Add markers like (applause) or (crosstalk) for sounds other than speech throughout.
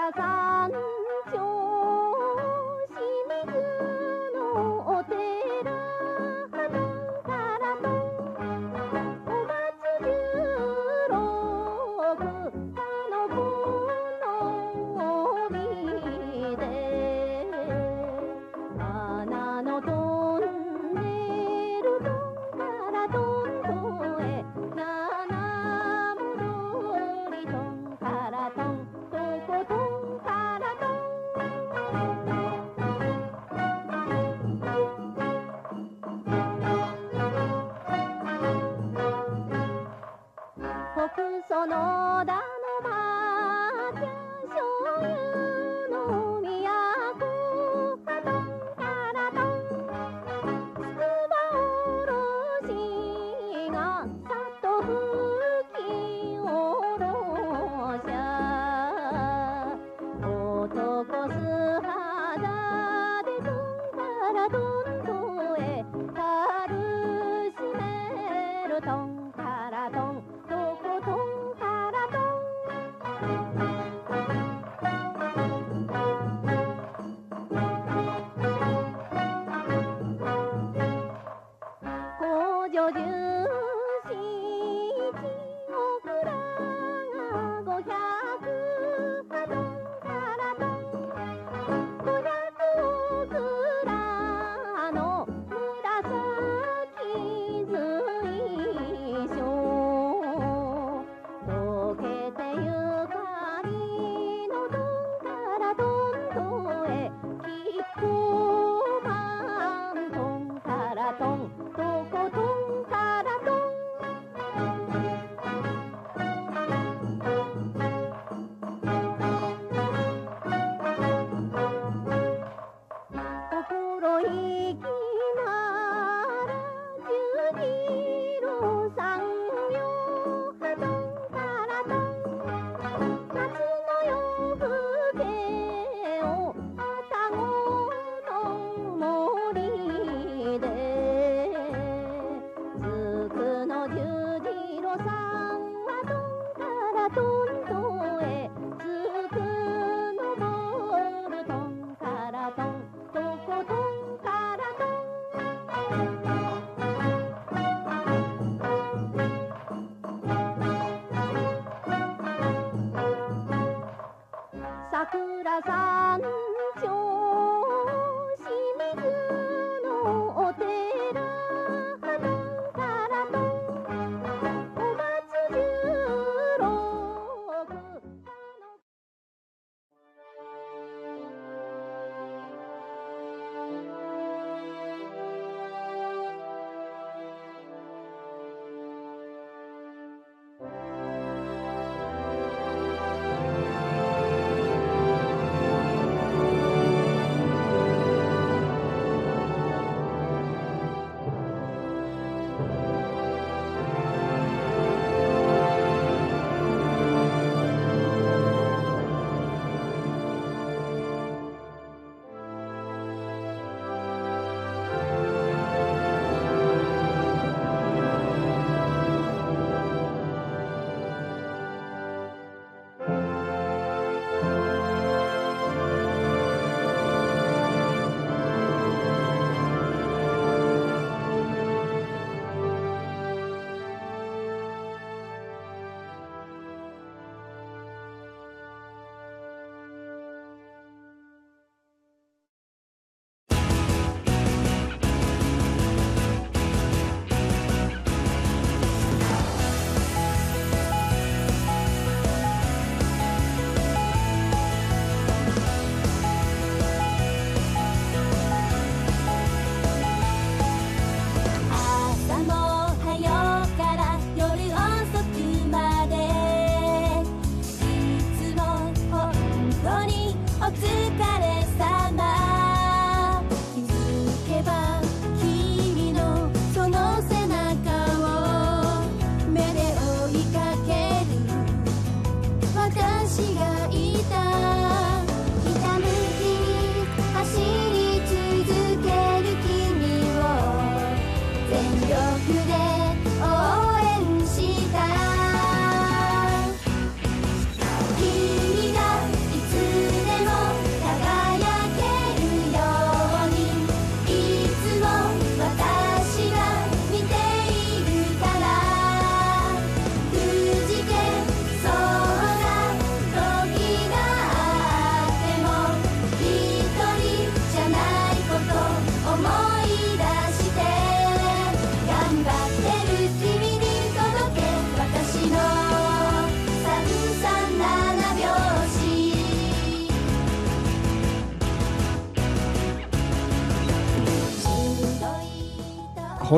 男素肌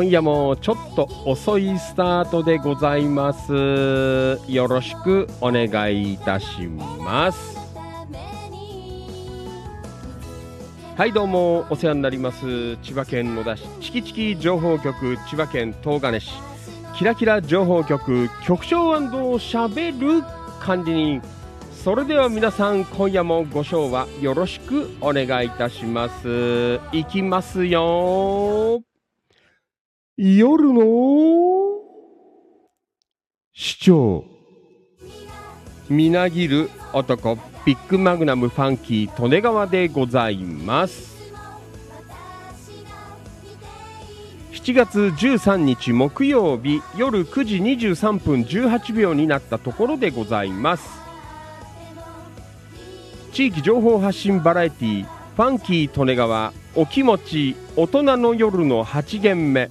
今夜もちょっと遅いスタートでございます。よろしくお願いいたします。はいどうもお世話になります。千葉県野田市チキチキ情報局千葉県東金市。キラキラ情報局局長しゃべる管理人それでは皆さん今夜もご賞はよろしくお願いいたします。いきますよ夜の市長。みなぎる男ビッグマグナムファンキー利根川でございます。7月13日木曜日夜9時23分18秒になったところでございます。地域情報発信バラエティファンキー利根川お気持ち大人の夜の8限目。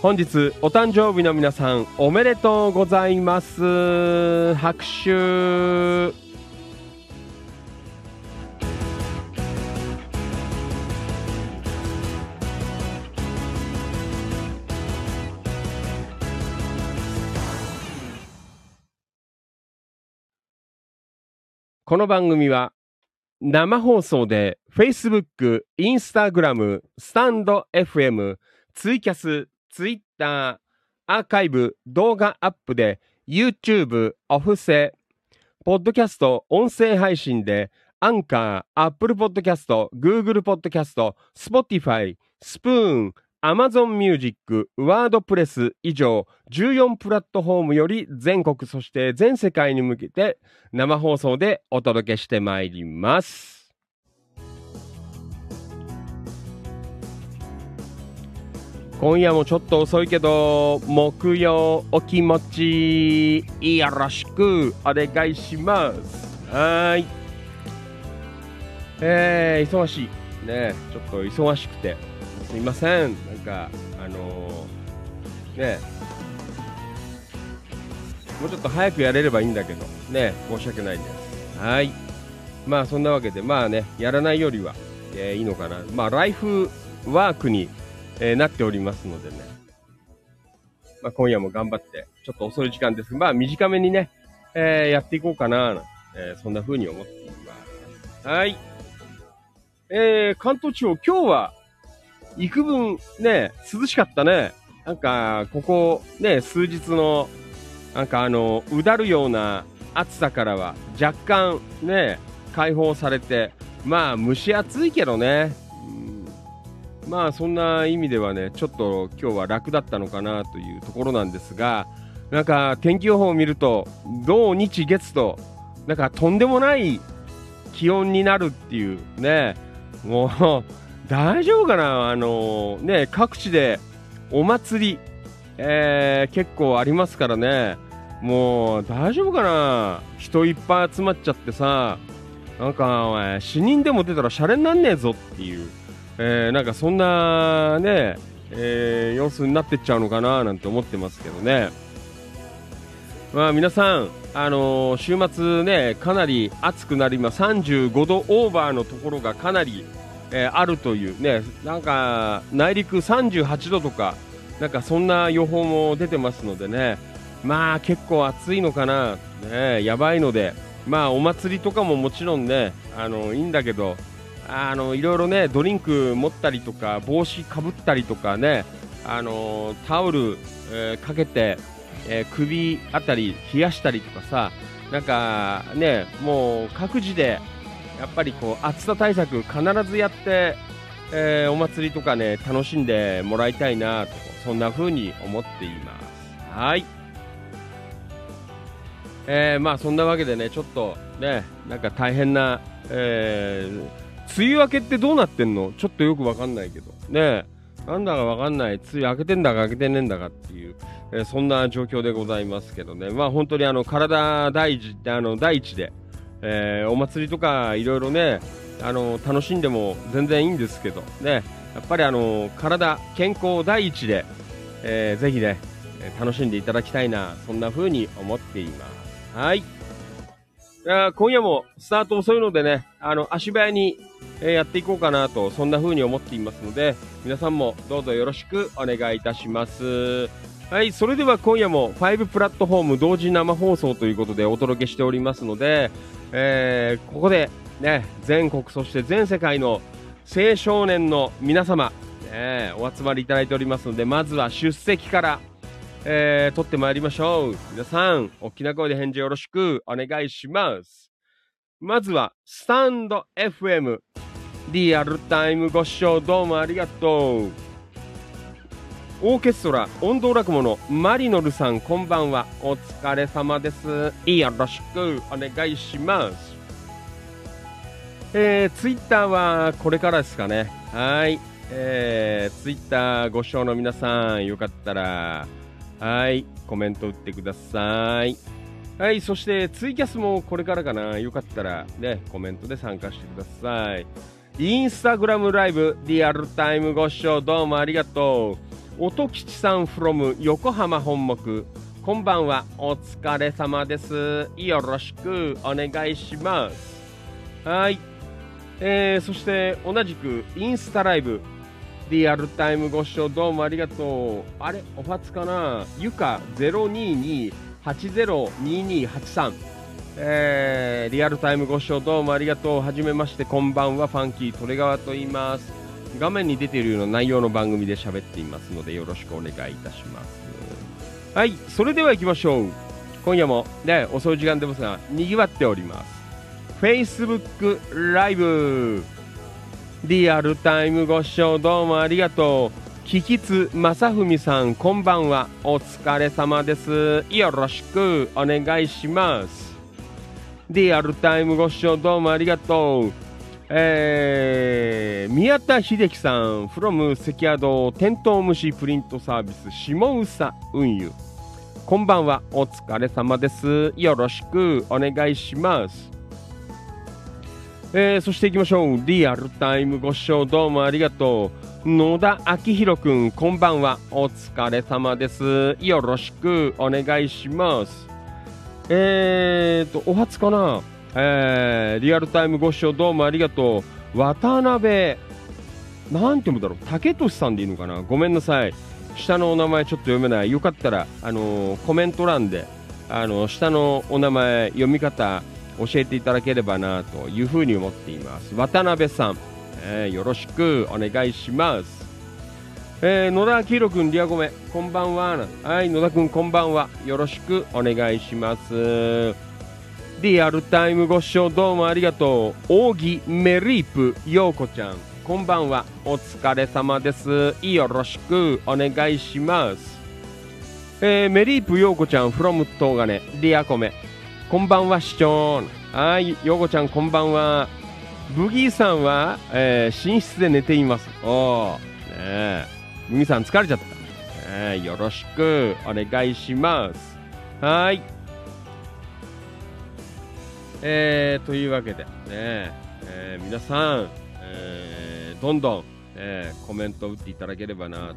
本日お誕生日の皆さんおめでとうございます。拍手。この番組は生放送で Facebook、Instagram、 stand.fm、ツイキャス Twitter、アーカイブ、動画アップで YouTube、オフセ、ポッドキャスト、音声配信でアンカー、 Apple Podcast、 Google Podcast、 Spotify、 Spoon、 Amazon Music、 WordPress 以上14プラットフォームより全国そして全世界に向けて生放送でお届けしてまいります。今夜もちょっと遅いけど、木曜お気持ちよろしくお願いします。はい。えー、忙しい。ねちょっと忙しくて。すいません。なんか、あのー、ねもうちょっと早くやれればいいんだけど、ね申し訳ないです。はい。まあそんなわけで、まあね、やらないよりは、えーいいのかな。まあライフワークに、えーなっておりますのでね。まあ今夜も頑張って、ちょっと遅い時間ですが、まあ短めにね、えーやっていこうかな、えーそんな風に思っています。はい。えー、関東地方、今日は、幾分ね、涼しかったね。なんか、ここね、数日の、なんかあの、うだるような暑さからは若干ね、解放されて、まあ蒸し暑いけどね。まあそんな意味ではね、ちょっと今日は楽だったのかなというところなんですが、なんか天気予報を見ると、土日月と、なんかとんでもない気温になるっていうね、もう (laughs) 大丈夫かな、あのね、各地でお祭り、えー結構ありますからね、もう大丈夫かな、人いっぱい集まっちゃってさ、なんか、お前死人でも出たらシャレになんねえぞっていう、えーなんかそんなね、えー様子になってっちゃうのかななんて思ってますけどね。まあ皆さん、あのー週末ね、かなり暑くなります。35度オーバーのところがかなり、えーあるというね、なんか内陸38度とか、なんかそんな予報も出てますのでね、まあ結構暑いのかな、ね、やばいので、まあお祭りとかももちろんね、あのいいんだけど、あのいろいろね、ドリンク持ったりとか、帽子かぶったりとかね、あのタオル、えーかけて、えー首あたり冷やしたりとかさ、なんかね、もう各自でやっぱりこう暑さ対策必ずやって、えーお祭りとかね、楽しんでもらいたいなと、そんな風に思っています。はい。えーまあそんなわけでね、ちょっとね、なんか大変な、えー梅雨明けってどうなってんの？ちょっとよくわかんないけど。ねなんだかわかんない。梅雨明けてんだか明けてねえんだかっていう、えーそんな状況でございますけどね。まあ本当にあの、体第一、あの、第一で、えーお祭りとかいろいろね、あの、楽しんでも全然いいんですけど、ね、やっぱりあの、体、健康第一で、えーぜひね、え楽しんでいただきたいな、そんな風に思っています。はい。今夜もスタート遅いのでね、あの、足早に、えやっていこうかなと、そんな風に思っていますので、皆さんもどうぞよろしくお願いいたします。はい、それでは今夜も5プラットフォーム同時生放送ということでお届けしておりますので、えーここでね、全国そして全世界の青少年の皆様、ね、お集まりいただいておりますので、まずは出席から、えー、取ってまいりましょう。皆さん、大きな声で返事よろしくお願いします。まずは、スタンド FM。リアルタイムご視聴どうもありがとう。オーケストラ、音頭落語のマリノルさん、こんばんは。お疲れ様です。よろしくお願いします。えー、ツイッターはこれからですかね。はい。えー、ツイッターご視聴の皆さん、よかったら、はい、コメント打ってください。はい、そしてツイキャスもこれからかな。よかったらね、コメントで参加してください。インスタグラムライブ、リアルタイムご視聴どうもありがとう。音吉さん from 横浜本木。こんばんは、お疲れ様です。よろしくお願いします。はい。えー、そして同じくインスタライブ、リアルタイムご視聴どうもありがとう。あれ、お初かな？ゆか022-802283。えー、リアルタイムご視聴どうもありがとう。はじめまして、こんばんは。ファンキートレガワと言います。画面に出ているような内容の番組で喋っていますので、よろしくお願いいたします。はい、それでは行きましょう。今夜もね、遅い時間でますが、賑わっております。Facebook ライブ。リアルタイムご視聴どうもありがとう。キキツ正文さん、こんばんは。お疲れ様です。よろしくお願いします。リアルタイムご視聴どうもありがとう。えー、宮田秀樹さん、from 関宿テントウムシプリントサービス、下総運輸。こんばんは、お疲れ様です。よろしくお願いします。えー、そして行きましょう。リアルタイムご視聴どうもありがとう。野田明宏くん、こんばんは。お疲れ様です。よろしくお願いします。えーと、お初かなえー、リアルタイムご視聴どうもありがとう。渡辺、なんて読むだろう。竹俊さんでいいのかなごめんなさい。下のお名前ちょっと読めない。よかったら、あのーコメント欄で、あの下のお名前、読み方、教えていただければなというふうに思っています。渡辺さん、えーよろしくお願いします。えー野田明宏君、リアゴメ、こんばんは。はい、野田君、こんばんは。よろしくお願いします。リアルタイムご視聴どうもありがとう。扇メリープ、ようこちゃん、こんばんは。お疲れ様です。よろしくお願いします。えーメリープようこちゃん、from 東金、リアコメ。こんばんは、市長。はい、ようこちゃん、こんばんは。ブギーさんは、えー寝室で寝ています。おー、ねえ。ブギーさん、疲れちゃった。ねえよろしくお願いします。はい。えー、というわけで、ねえー皆さん、えーどんどん、えーコメントを打っていただければなと、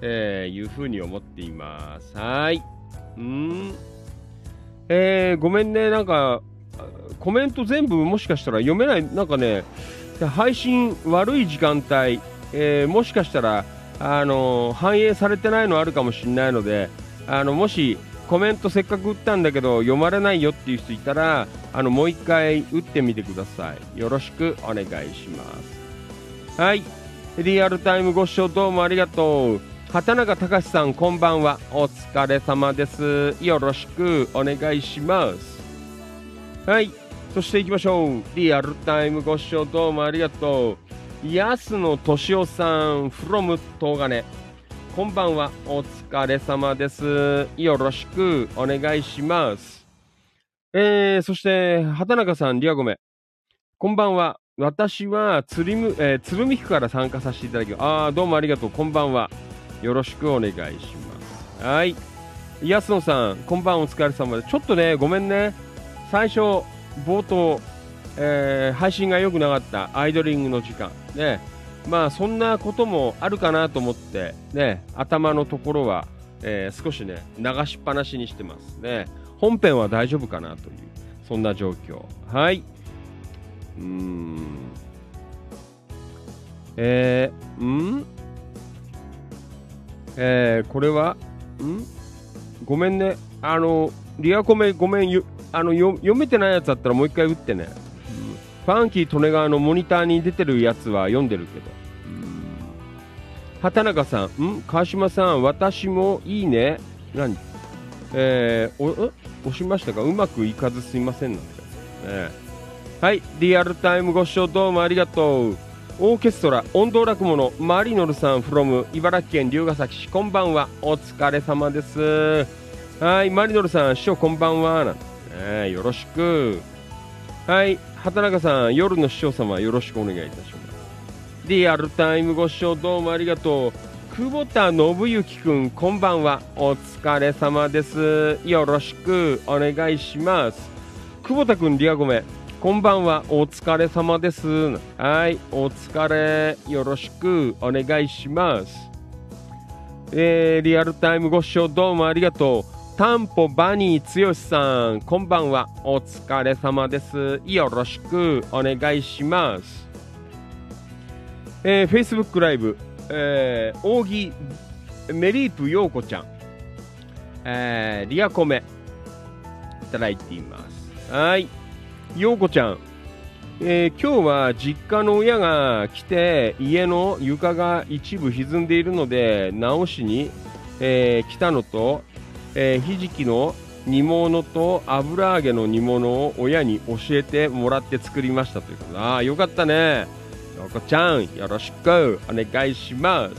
えーいうふうに思っています。はい。うん。えーごめんね、なんか、コメント全部もしかしたら読めない、なんかね、配信悪い時間帯、えーもしかしたら、あのー反映されてないのあるかもしれないので、あのもしコメントせっかく打ったんだけど読まれないよっていう人いたらあのもう一回打ってみてください。よろしくお願いします。はい。リアルタイムご視聴どうもありがとう。畑中隆さんこんばんはお疲れ様ですよろしくお願いしますはいそして行きましょうリアルタイムご視聴どうもありがとう安野俊夫さん from 東金こんばんは。お疲れ様です。よろしくお願いします。えー、そして、畑中さん、リアゴメ。こんばんは。私は、つりむ、え、鶴見区から参加させていただきます。あ、どうもありがとう。こんばんは。よろしくお願いします。はい。安野さん、こんばんはお疲れ様で。ちょっとね、ごめんね。最初、冒頭、えー配信が良くなかったアイドリングの時間。ね。まあそんなこともあるかなと思って、ね、頭のところは、えー少しね、流しっぱなしにしてますね。本編は大丈夫かなという、そんな状況。はい。うーん。えー、ん？えー、これは、ん？ごめんね。あの、リアコメごめん、よあのよ読めてないやつあったらもう一回打ってね。うんファンキー利根川のモニターに出てるやつは読んでるけど。畑中さん、ん？川島さん、私もいいね。何えー、お、押しましたか？うまくいかずすいませんなんて、ね。はい、リアルタイムご視聴どうもありがとう。オーケストラ、音頭落語のマリノルさん from 茨城県龍ケ崎市、こんばんは。お疲れ様です。はい、マリノルさん、師匠こんばんは。なんてねよろしく。はい、畑中さん、夜の師匠様、よろしくお願いいたします。リアルタイムご視聴どうもありがとう。久保田信之くん、こんばんは。お疲れ様です。よろしくお願いします。久保田くん、リアゴメ。こんばんは。お疲れ様です。はい、お疲れ。よろしくお願いします。えー、リアルタイムご視聴どうもありがとう。タンポバニー剛さん、こんばんは。お疲れ様です。よろしくお願いします。えー、Facebook ライブ、えー、扇メリープ陽子ちゃん、えー、リアコメ、いただいています。はい。ようこちゃん、えー今日は実家の親が来て家の床が一部歪んでいるので直しに、えー来たのと、えーひじきの煮物と油揚げの煮物を親に教えてもらって作りましたということで。ああよかったね。ようこちゃんよろしく。お願いします。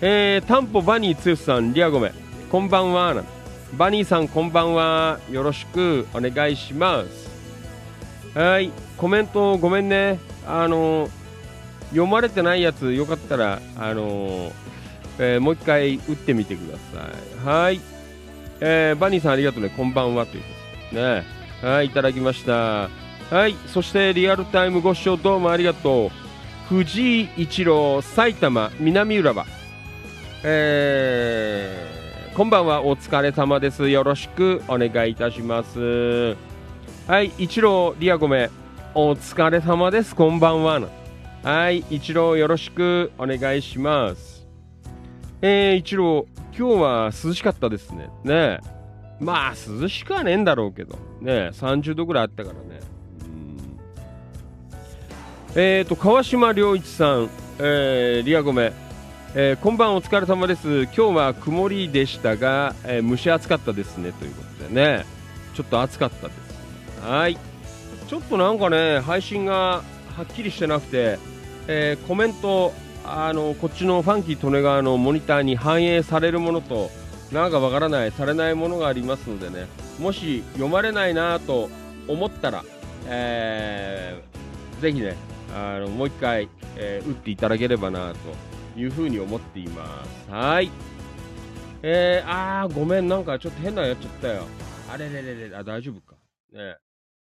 えー、タンポバニーつよさんリアゴメこんばんは。バニーさんこんばんは。よろしく。お願いします。はい。コメントごめんね。あの読まれてないやつよかったらあのえーもう一回打ってみてください。はい。えーバニーさんありがとうね。こんばんはということでね。はいいただきました。はい。そしてリアルタイムご視聴どうもありがとう。藤井一郎埼玉南浦和。えーこんばんは。お疲れ様です。よろしくお願いいたします。はい一郎リアゴメ。お疲れ様です。こんばんは。はい一郎よろしく。お願いします。えー、一郎今日は涼しかったですね。ね。えまあ涼しくはねえんだろうけど。ねえ30度ぐらいあったからね。えーと川島良一さん、えーリアゴメ。えーこんばんお疲れ様です。今日は曇りでしたが、えー蒸し暑かったですね。ということでね。ちょっと暑かったです。はいちょっとなんかね配信がはっきりしてなくて、えーコメントあのこっちのファンキー利根川のモニターに反映されるものとなんかわからないされないものがありますのでねもし読まれないなと思ったら、えーぜひねあのもう一回、えー打っていただければなというふうに思っています。はい。えー、あー、ごめん、なんかちょっと変なのやっちゃったよ。あれれれれ、あ、大丈夫か。ね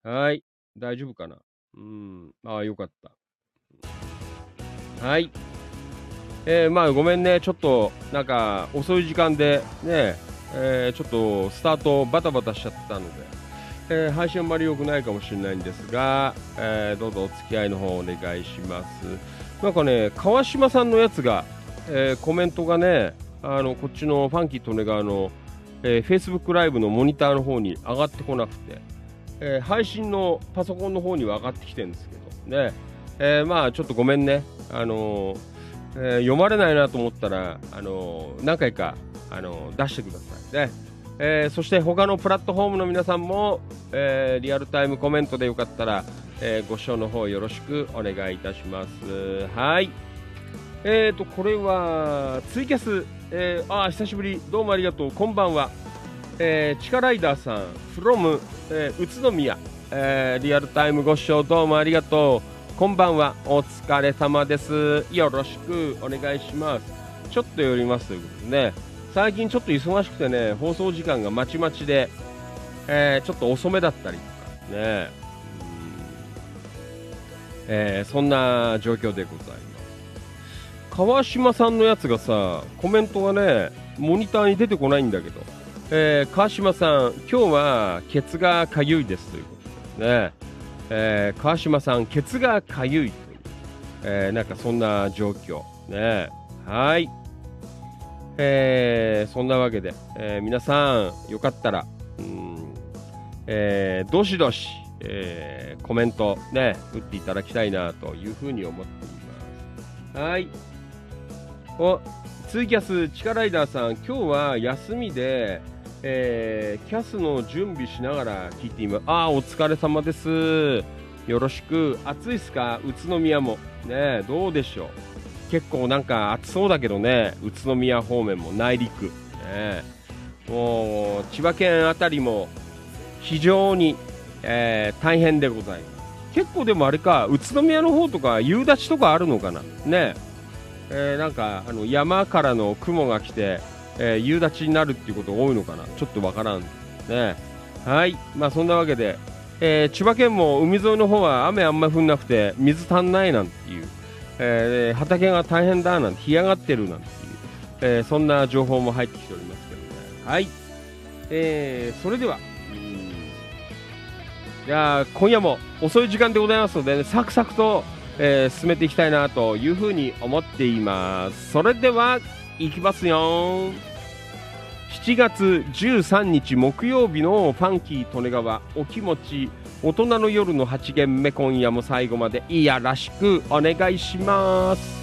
はい。大丈夫かな？うん。あー、よかった。はい。えー、まあごめんね、ちょっと、なんか、遅い時間で、ね、えー、ちょっと、スタートバタバタしちゃったので、えー配信あんまり良くないかもしれないんですが、えーどうぞお付き合いの方お願いします。なんかね、川島さんのやつが、えーコメントがね、あのこっちのファンキー利根川の、えー、Facebook ライブのモニターの方に上がってこなくて、えー配信のパソコンの方には上がってきてるんですけど、ね、えーまあちょっとごめんね、あのーえー読まれないなと思ったら、あの何回か、あの出してくださいね。えそして他のプラットフォームの皆さんも、えリアルタイムコメントでよかったら、えご視聴の方よろしくお願いいたします。はい。えーと、これは、ツイキャス、えーあ、久しぶり、どうもありがとう、こんばんは。えー、チカライダーさん、from、えー宇都宮、えーリアルタイムご視聴どうもありがとう。こんばんは、お疲れ様です。よろしくお願いします。ちょっと寄りますということでね、最近ちょっと忙しくてね、放送時間がまちまちで、えーちょっと遅めだったりとかね、えーそんな状況でございます。川島さんのやつがさ、コメントがね、モニターに出てこないんだけど、えー川島さん、今日はケツがかゆいですということですね。えー川島さん、ケツがかゆいという、えーなんかそんな状況。ね。はい。えーそんなわけで、えー皆さん、よかったら、うんえーどしどし、えーコメントね、打っていただきたいなというふうに思っています。はい。お、ツイキャス、チカライダーさん、今日は休みで、えーキャスの準備しながら聞いています。あー、お疲れ様です。よろしく。暑いっすか？宇都宮も。ねどうでしょう？結構なんか暑そうだけどね、宇都宮方面も内陸。ねもう、千葉県あたりも非常に、えー大変でございます。結構でもあれか、宇都宮の方とか夕立とかあるのかな？ねえーなんかあの山からの雲が来て、えー夕立になるっていうことが多いのかな？ちょっとわからんね。はい。まあそんなわけで、えー千葉県も海沿いの方は雨あんまり降んなくて水足んないなんていう、えー畑が大変だなんて干上がってるなんていう、えそんな情報も入ってきておりますけどね。はい、えーそれでは。じゃあ今夜も遅い時間でございますので、ね、サクサクと、え進めていきたいなというふうに思っています。それではいきますよ。7月13日木曜日のファンキー利根川お気持ち大人の夜の8限目今夜も最後までいやらしくお願いします。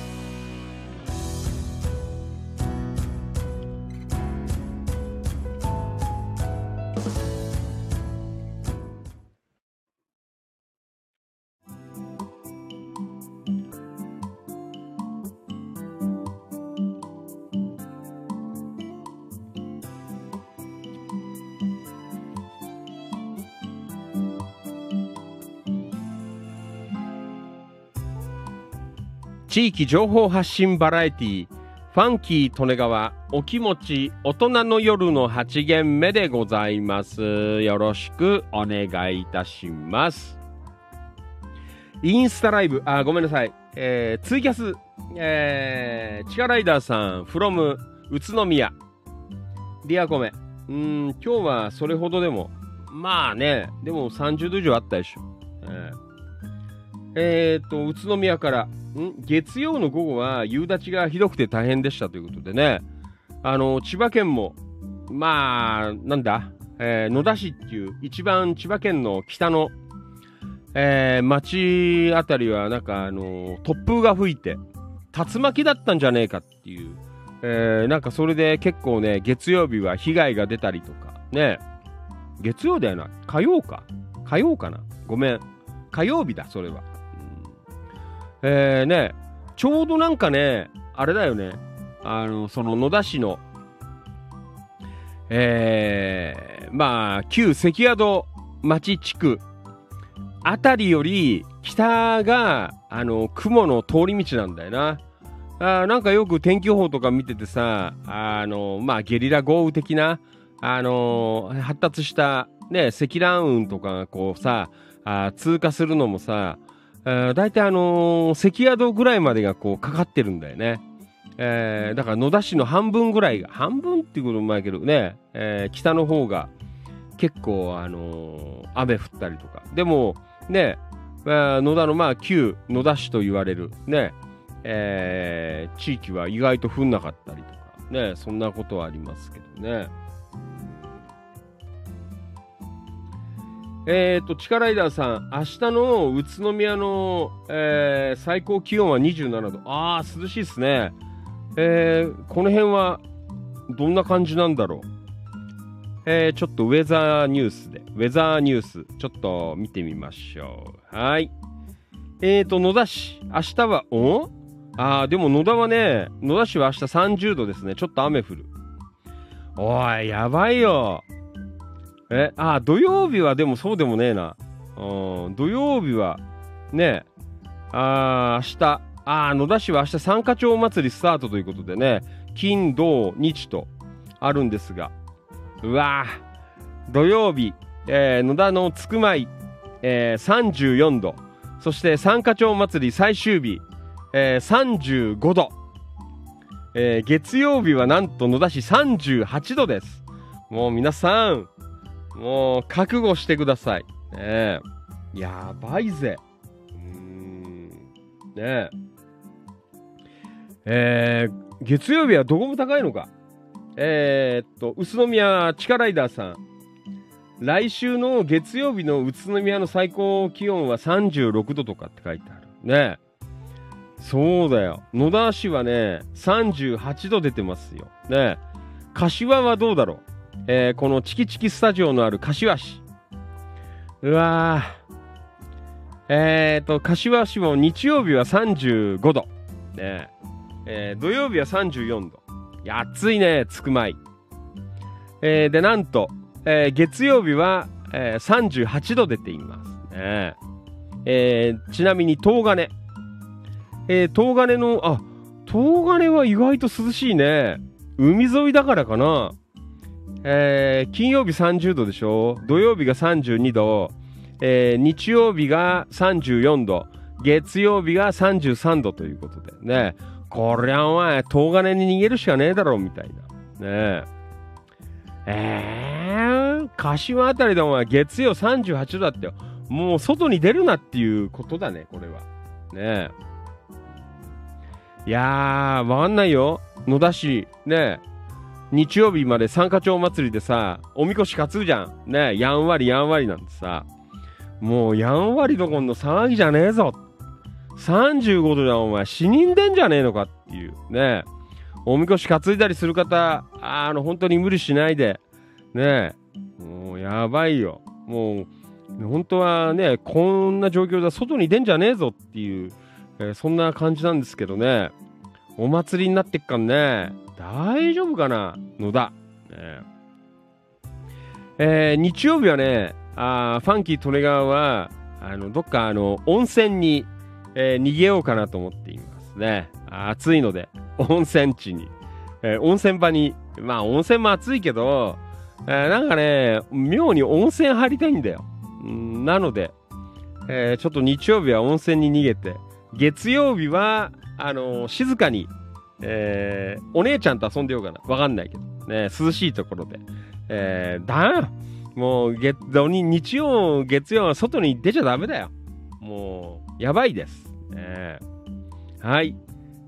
地域情報発信バラエティファンキー利根川お気持ち大人の夜の8限目でございます。よろしくお願いいたします。インスタライブあごめんなさい、えー、ツイキャス、えー、チカライダーさん from 宇都宮。リアコメ。うん今日はそれほどでもまあねでも30度以上あったでしょ。えー。えー、と、宇都宮から、ん？月曜の午後は夕立がひどくて大変でしたということでね、あの、千葉県も、まあ、なんだ、えー、野田市っていう、一番千葉県の北の、えー、町あたりは、なんか、あの、突風が吹いて、竜巻だったんじゃねえかっていう、えー、なんかそれで結構ね、月曜日は被害が出たりとか、ね、月曜だよな、火曜か、火曜かな、ごめん、火曜日だ、それは。えー、ね、ちょうどなんかね、あれだよね、あの、その野田市の、えー、まあ、旧関宿町地区あたりより北が、あの、雲の通り道なんだよな。あなんかよく天気予報とか見ててさ、あの、まあ、ゲリラ豪雨的な、あの発達したね、積乱雲とかがこうさ、あ通過するのもさ、大体あのー、関宿ぐらいまでがこうかかってるんだよね。えー、だから野田市の半分ぐらいが、半分っていうこともないけどね、えー、北の方が結構あのー、雨降ったりとか。でも、ね、野田のまあ旧野田市と言われるね、えー、地域は意外と降んなかったりとか、ね、そんなことはありますけどね。えっ、ー、と、チカライダーさん、明日の宇都宮の、えー、最高気温は27度。ああ、涼しいですね。えー、この辺は、どんな感じなんだろう？えー、ちょっとウェザーニュースで、ウェザーニュース、ちょっと見てみましょう。はい。えーと、野田市、明日は、お？ああ、でも野田はね、野田市は明日30度ですね。ちょっと雨降る。おい、やばいよ。え、あ、土曜日はでもそうでもねえな。うん、土曜日は、ね、あ明日、あ野田市は明日三花町祭りスタートということでね、金、土、日とあるんですが、うわ土曜日、えー、野田のつくまい、えー、34度、そして三花町祭り最終日、えー、35度、えー、月曜日はなんと野田市38度です。もう皆さん、もう、覚悟してください。ねえ。やばいぜ。うん。ねえ。えー、月曜日はどこも高いのか。えー、っと、宇都宮地下ライダーさん。来週の月曜日の宇都宮の最高気温は36度とかって書いてある。ねそうだよ。野田市はね、38度出てますよ。ね柏はどうだろう？えー、このチキチキスタジオのある柏市。うわえっ、と、柏市も日曜日は35度。ねえー、土曜日は34度。い、暑いね、つくまい。えー、で、なんと、えー、月曜日は、えー、38度出ています。ねえー、ちなみに、東金。えー、東金の、あ、東金は意外と涼しいね。海沿いだからかな。えー、金曜日30度でしょ？土曜日が32度、えー、日曜日が34度、月曜日が33度ということでね、こりゃお前、東金に逃げるしかねえだろ、みたいな。ねえ。えー、柏あたりでお前、月曜38度だってよ。もう外に出るなっていうことだね、これは。ねえ。いやー、わかんないよ。野田市、ねえ。日曜日まで三花町祭りでさ、おみこし担ぐじゃん。ねやんわりやんわりなんてさ。もうやんわりどころの騒ぎじゃねえぞ。35度じゃお前死人でんじゃねえのかっていうね。おみこし担いだりする方、あの、本当に無理しないで。ねもうやばいよ。もう、本当はね、こんな状況で外に出んじゃねえぞっていう、えー、そんな感じなんですけどね。お祭りになってっかんね。大丈夫かな？野田。ねえー、日曜日はね、あファンキー利根川は、あの、どっかあの、温泉に、えー、逃げようかなと思っていますね。暑いので、温泉地に、えー、温泉場に、まあ温泉も暑いけど、えー、なんかね、妙に温泉入りたいんだよ。んなので、えー、ちょっと日曜日は温泉に逃げて、月曜日は、あのー、静かに、えー、お姉ちゃんと遊んでようかな。わかんないけど。ね、涼しいところで。えー、だもう月、土日、日曜、月曜は外に出ちゃダメだよ。もう、やばいです。えー、はい、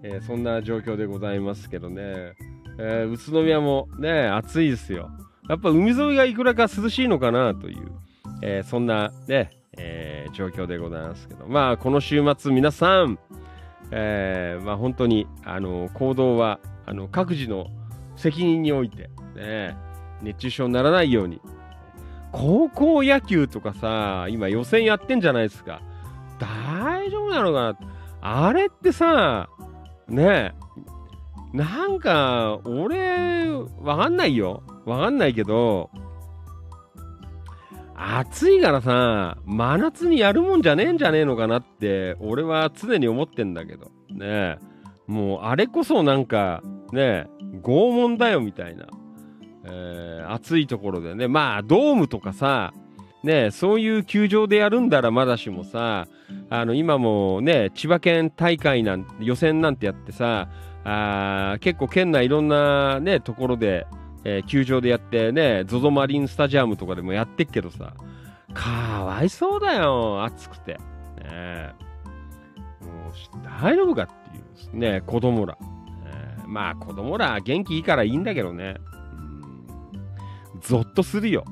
えー、そんな状況でございますけどね。えー、宇都宮もね、暑いですよ。やっぱ海沿いがいくらか涼しいのかなという、えー、そんなね、えー、状況でございますけど。まあ、この週末皆さん、えー、まあ本当に、あの、行動は、あの、各自の責任において、ね、熱中症にならないように、高校野球とかさ、今予選やってんじゃないですか。大丈夫なのかなあれってさ、ねえ、なんか、俺、わかんないよ。わかんないけど、暑いからさ、真夏にやるもんじゃねえんじゃねえのかなって、俺は常に思ってんだけど。ね。もう、あれこそなんか、ね、拷問だよみたいな。えー、暑いところでね、まあ、ドームとかさ、ね、そういう球場でやるんだらまだしもさ、あの、今もね、千葉県大会なん、予選なんてやってさ、あ結構県内いろんなね、ところで、えー、球場でやってね、ZOZO マリンスタジアムとかでもやってっけどさ、かわいそうだよ、暑くて。ねもう、大丈夫かっていう、ね、子供ら。えー、まあ、子供ら元気いいからいいんだけどね。うんゾッとするよ。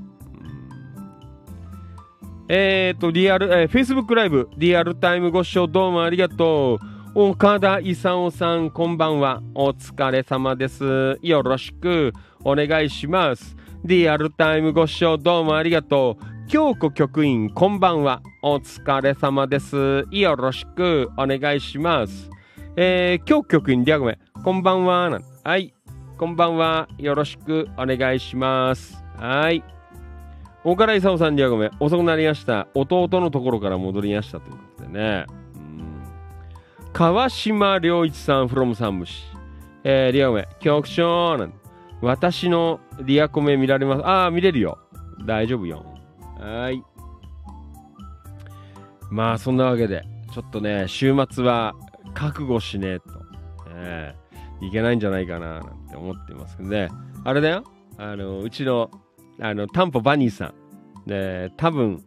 えっ、ー、と、リアル、えー、Facebook ライブ、リアルタイムご視聴どうもありがとう。岡田勲さん、こんばんは。お疲れ様です。よろしくお願いします。リアルタイムご視聴どうもありがとう。京子局員、こんばんは。お疲れ様です。よろしくお願いします。えー、京子局員、リアゴメ、こんばんは。はい。こんばんは。よろしくお願いします。はい。岡田勲さんにはごめん。遅くなりました。弟のところから戻りましたということでね。川島良一さん、from さん虫。えー、リアコメ、局長なん私のリアコメ見られます。ああ、見れるよ。大丈夫よ。はい。まあ、そんなわけで、ちょっとね、週末は覚悟しねえと。えーいけないんじゃないかななんて思ってますけどね。あれだよ。あの、うちの、あの、タンポバニーさん。ね、多分、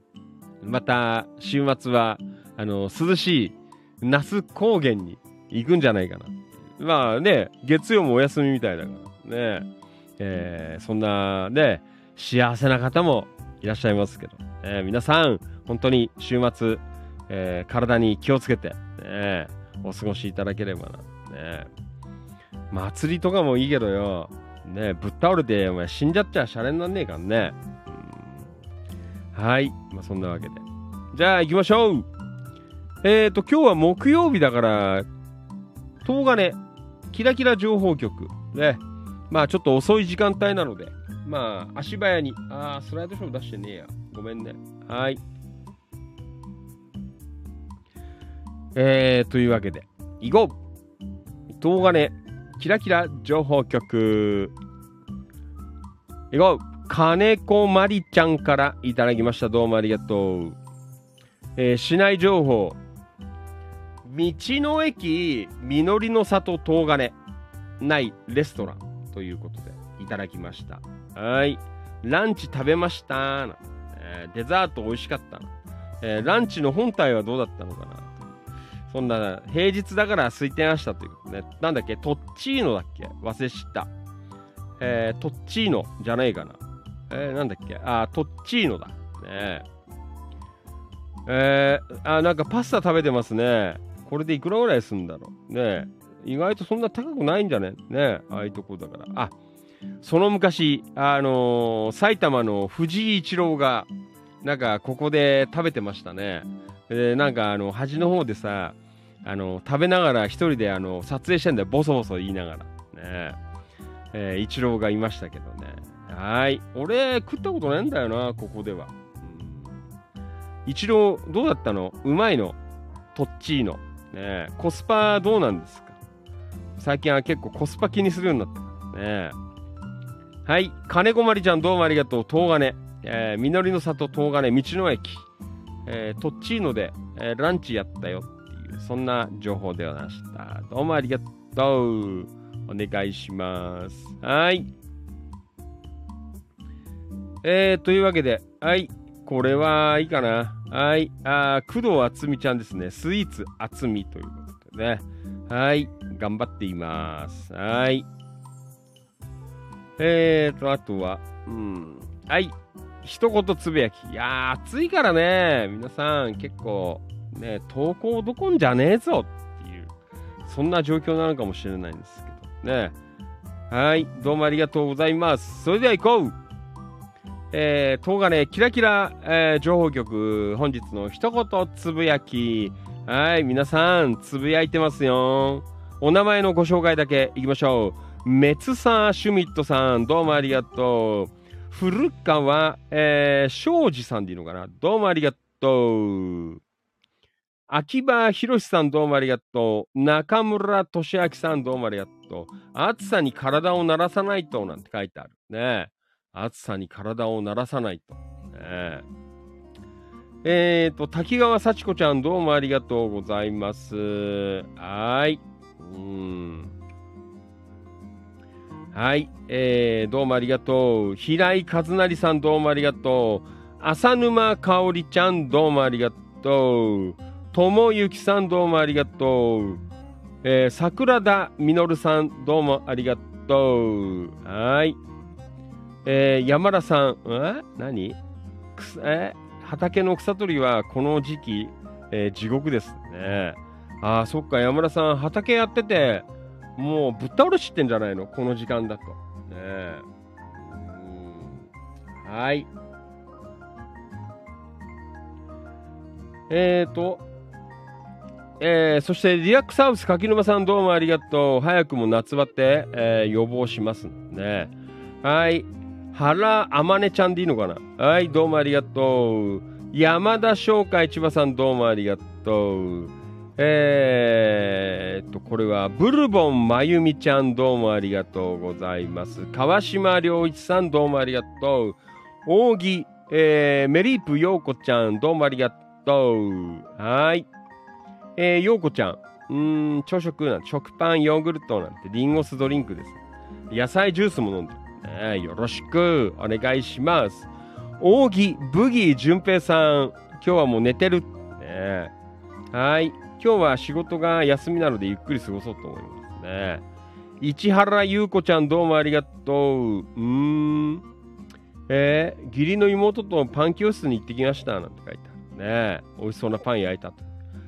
また、週末は、あの、涼しい那須高原に行くんじゃないかな。まあね、月曜もお休みみたいだからね。えー、そんなね、幸せな方もいらっしゃいますけど、えー、皆さん、本当に週末、えー、体に気をつけて、ね、お過ごしいただければな。ね祭りとかもいいけどよ、ねぶっ倒れて、お前死んじゃっちゃシャレになんねえからね。はい。まあ、そんなわけで。じゃあ行きましょうえーと、今日は木曜日だから、東金、キラキラ情報局。ね。まあちょっと遅い時間帯なので、まあ足早に、ああ、スライドショー出してねえや。ごめんね。はい。えー、というわけで、行こう東金、キラキラ情報局。いこう金子まりちゃんからいただきました。どうもありがとう。えー、市内情報。道の駅実りの里東金ないレストランということでいただきました。はい。ランチ食べました、えー、デザート美味しかったえー、ランチの本体はどうだったのかなそんな、平日だから空いてましたということね。なんだっけ？トッチーノだっけ？忘れちった。えー、トッチーノじゃないかな。えー、なんだっけ？あ、トッチーノだ。ねえー、あ、なんかパスタ食べてますね。これでいくらぐらいするんだろう？ね意外とそんな高くないんじゃね？ねああいうとこだから。あ、その昔、あのー、埼玉の藤井一郎が、なんかここで食べてましたね。で、なんかあの、端の方でさ、あの、食べながら一人であの、撮影してんだよ。ボソボソ言いながら。ねえー、一郎がいましたけどね。はい。俺、食ったことないんだよな、ここでは。うん、一郎、どうだったの？うまいの？トッチーノ。ねコスパどうなんですか？最近は結構コスパ気にするようになったからね。はい。金子まりちゃんどうもありがとう。東金。えー、実りの里東金道の駅。えー、トッチーノで、えー、ランチやったよっていう、そんな情報ではました。どうもありがとう。お願いします。はい。えー、というわけで、はい。これはいいかな。はい。あ工藤あつみちゃんですね。スイーツあつみということでね。はい。頑張っています。はい。えーと、あとは、うん。はい。一言つぶやき。いやー、暑いからね。皆さん結構、ね、投稿どこんじゃねえぞっていう、そんな状況なのかもしれないんですけど。ね。はい。どうもありがとうございます。それでは行こうえー、東金キラキラ、えー、情報局、本日の一言つぶやき。はい、皆さん、つぶやいてますよ。お名前のご紹介だけいきましょう。メツサーシュミットさん、どうもありがとう。古川、えー、庄司さんでいいのかなどうもありがとう。秋葉博さん、どうもありがとう。中村俊明さん、どうもありがとう。暑さに体を慣らさないと、なんて書いてある。ね暑さに体を慣らさないと。ね、えっ、ー、と、滝川幸子ちゃん、どうもありがとうございます。はい。うん。はい。えー、どうもありがとう。平井和成さん、どうもありがとう。浅沼香織ちゃん、どうもありがとう。友幸さん、どうもありがとう。えー、桜田実さん、どうもありがとう。はい。えー、山田さん、え？何？え？畑の草取りはこの時期、えー、地獄ですね。ああ、そっか、山田さん、畑やってて、もうぶっ倒れしてんじゃないの？この時間だと。ねはい。えーと、えー、そしてリラックスハウス柿沼さんどうもありがとう。早くも夏バテ、えー、予防しますね。はい。原あまねちゃんでいいのかな？はい、どうもありがとう。山田翔海千葉さんどうもありがとう。えー、っと、これは、ブルボンまゆみちゃんどうもありがとうございます。川島良一さんどうもありがとう。扇、えー、メリープようこちゃんどうもありがとう。はい。えー、ようこちゃん。うん、朝食なん、食パン、ヨーグルトなんて、リンゴ酢ドリンクです。野菜ジュースも飲んで。ね、よろしくお願いします。扇ブギー淳平さん、今日はもう寝てる。ね、はい。今日は仕事が休みなのでゆっくり過ごそうと思いますね。市原優子ちゃんどうもありがとう。うーん。えー、義理の妹とパン教室に行ってきました。なんて書いてあるね。美味しそうなパン焼いたと。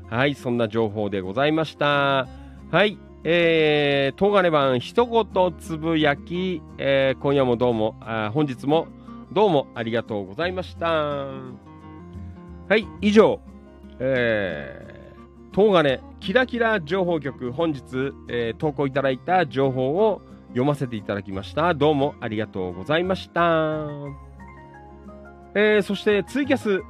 はい、そんな情報でございました。はい。えー、東金版一言つぶやき、えー、今夜もどうもあ、本日もどうもありがとうございました。はい、以上、えー、東金キラキラ情報局、本日、えー、投稿いただいた情報を読ませていただきました。どうもありがとうございました。えー、そしてツイキャス、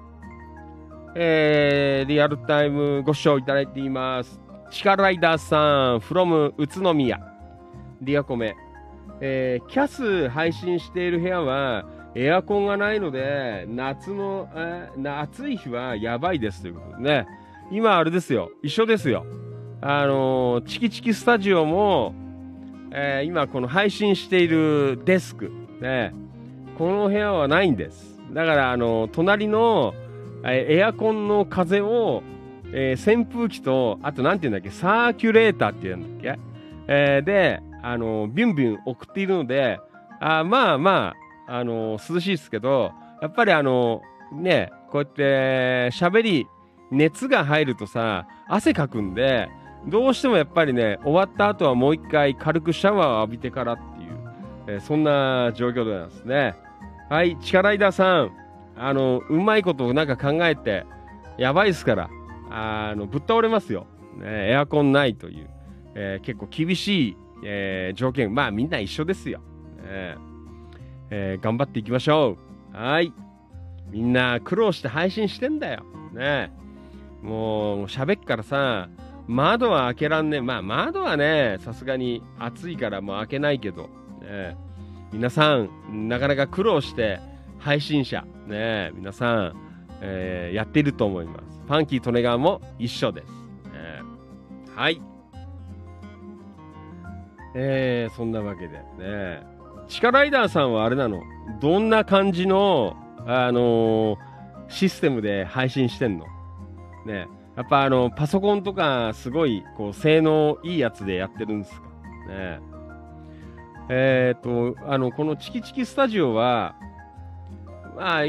えー、リアルタイムご視聴いただいています。チカライダーさん、from 宇都宮。リアコメ。えー、キャス配信している部屋は、エアコンがないので、夏の、えー、暑い日はやばいですということでね。今あれですよ。一緒ですよ。あのー、チキチキスタジオも、えー、今この配信しているデスク、ね、この部屋はないんです。だから、あのー、隣の、えエアコンの風をえー、扇風機と、あと何て言うんだっけ、サーキュレーターって言うんだっけ、えー、で、あのビュンビュン送っているので、あまあまあ、あの涼しいですけど、やっぱりあのね、こうやって喋り、熱が入るとさ、汗かくんで、どうしてもやっぱりね、終わった後はもう一回軽くシャワーを浴びてからっていう、えー、そんな状況でなんですね。はい、力ライダーさん、あの、うまいことなんか考えて、やばいですから、あの、ぶっ倒れますよ。ね、エアコンないという、えー、結構厳しい、えー、条件。まあみんな一緒ですよ。ねえー、頑張っていきましょう。はい。みんな苦労して配信してんだよ。ねもう喋っからさ、窓は開けらんねえ。まあ窓はね、さすがに暑いからもう開けないけど、ね、皆さん、なかなか苦労して配信者、ね、皆さん、えー、やっていると思います。ファンキー・利根川も一緒です。ね、はい。えー、そんなわけでね。地下ライダーさんはあれなの？どんな感じの、あのー、システムで配信してんの？ね。やっぱあの、パソコンとかすごい、こう、性能いいやつでやってるんですか？ね。えっ、と、あの、このチキチキスタジオは、まあ、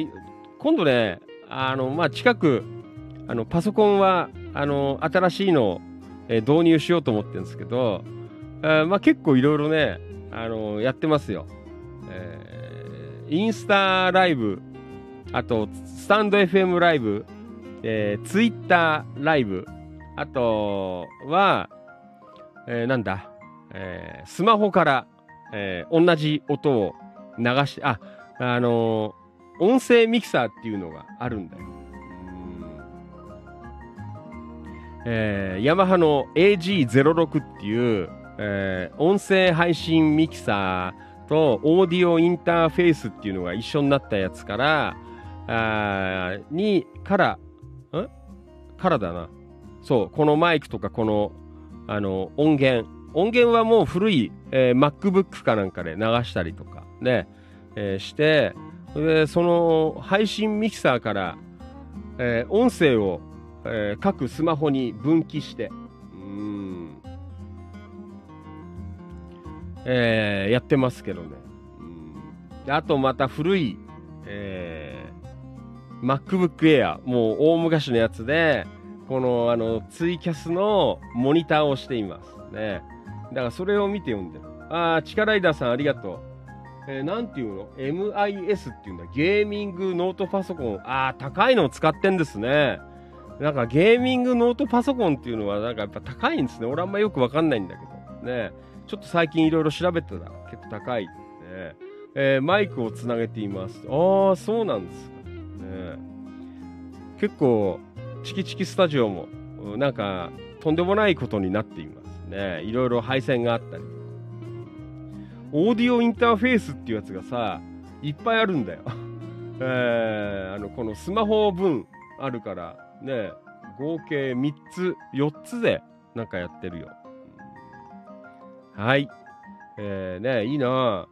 今度ね、あの、まあ、近く、あの、パソコンは、あの、新しいのを、えー、導入しようと思ってるんですけど、あまあ、結構いろいろね、あの、やってますよ。えー、インスタライブ、あと、スタンド FM ライブ、えー、ツイッターライブ、あとは、えー、なんだ、えー、スマホから、えー、同じ音を流して、あ、あの、音声ミキサーっていうのがあるんだよ。えー、ヤマハの AG06 っていう、えー、音声配信ミキサーとオーディオインターフェースっていうのが一緒になったやつから、あに、から、ん？からだな。そう、このマイクとかこの、あの、音源。音源はもう古い、えー、MacBook かなんかで流したりとかね、えー、して、で、その配信ミキサーから、えー、音声を、えー、各スマホに分岐して、うん、えー、やってますけどね。うん、あとまた古い、えー、MacBook Air、もう大昔のやつで、このあのツイキャスのモニターをしていますね。だからそれを見て読んでる。ああ、チカライダーさんありがとう。えー、なんていうの ?MIS っていうんだ。ゲーミングノートパソコン。ああ、高いのを使ってんですね。なんかゲーミングノートパソコンっていうのはなんかやっぱ高いんですね。俺あんまよくわかんないんだけど。ね。ちょっと最近いろいろ調べてたら結構高い、ねえー、マイクをつなげています。ああ、そうなんですか。ね、結構、チキチキスタジオも、なんか、とんでもないことになっていますね。いろいろ配線があったり。オーディオインターフェースっていうやつがさ、いっぱいあるんだよ。(laughs) えー、あの、このスマホ分あるから、ね、合計3つ、4つでなんかやってるよ。はい。えー、ね、いいな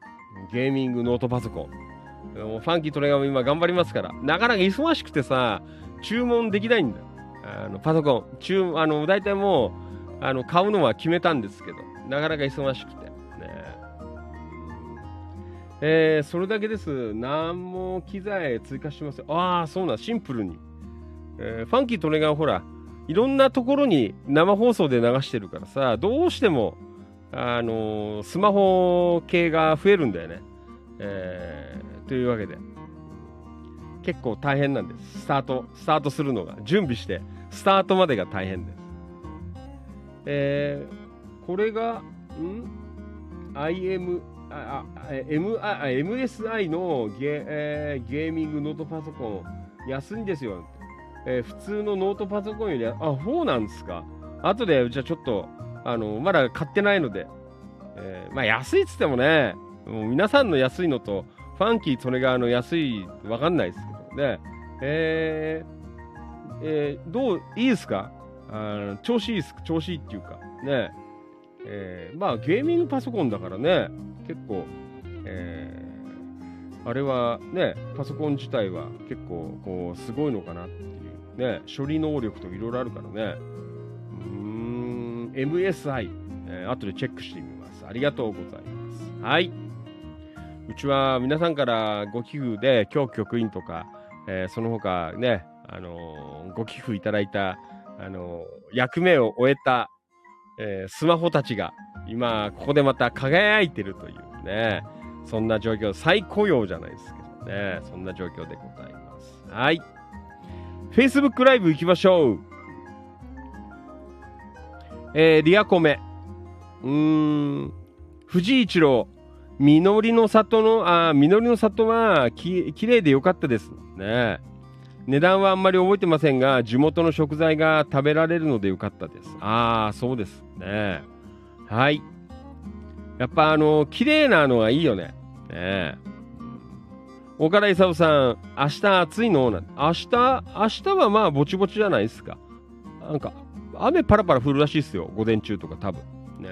ゲーミングノートパソコン。もファンキートレガーも今頑張りますから。なかなか忙しくてさ、注文できないんだよ。あのパソコン。注、あの、大体もう、あの、買うのは決めたんですけど、なかなか忙しくて。ねえー、それだけです。何も機材追加します。ああ、そうなん、シンプルに。えー、ファンキートレガーほら、いろんなところに生放送で流してるからさ、どうしても、あのー、スマホ系が増えるんだよね。えー、というわけで、結構大変なんです。スタート、スタートするのが、準備して、スタートまでが大変です。えー、これが、ん ?IM、あ、あ、M、あ、MSI のゲ,、えー、ゲーミングノートパソコン、安いんですよ。えー、普通のノートパソコンより、あ、そうなんですか。後で、じゃあちょっと、あの、まだ買ってないので、えー、まあ安いっつってもね、もう皆さんの安いのと、ファンキー・トネガーの安い、わかんないですけどね、えー、えー、どう、いいですか？あ調子いいです調子いいっていうか、ね、えー、まあゲーミングパソコンだからね、結構、えー、あれはね、パソコン自体は結構、こう、すごいのかなっていう、ね、処理能力とかいろいろあるからねうん、MSI、えー、後でチェックしてみます。ありがとうございます。はい。うちは皆さんからご寄付で、今日局員とか、えー、その他ね、あのーご寄付いただいた、あのー役目を終えた、えースマホたちが、今、ここでまた輝いてるというね、そんな状況、再雇用じゃないですけどね、そんな状況でございます。はい。Facebook ライブ行きましょう。えーリアコメ。うん、藤井一郎。実りの里の、あ、実りの里はき、綺麗でよかったです。ね。値段はあんまり覚えてませんが、地元の食材が食べられるのでよかったです。ああ、そうですね。はい。やっぱあの、綺麗なのはいいよね。ね岡田勲さん、明日暑いの？なん明日、明日はまあぼちぼちじゃないですか。なんか、雨パラパラ降るらしいですよ。午前中とか多分。ね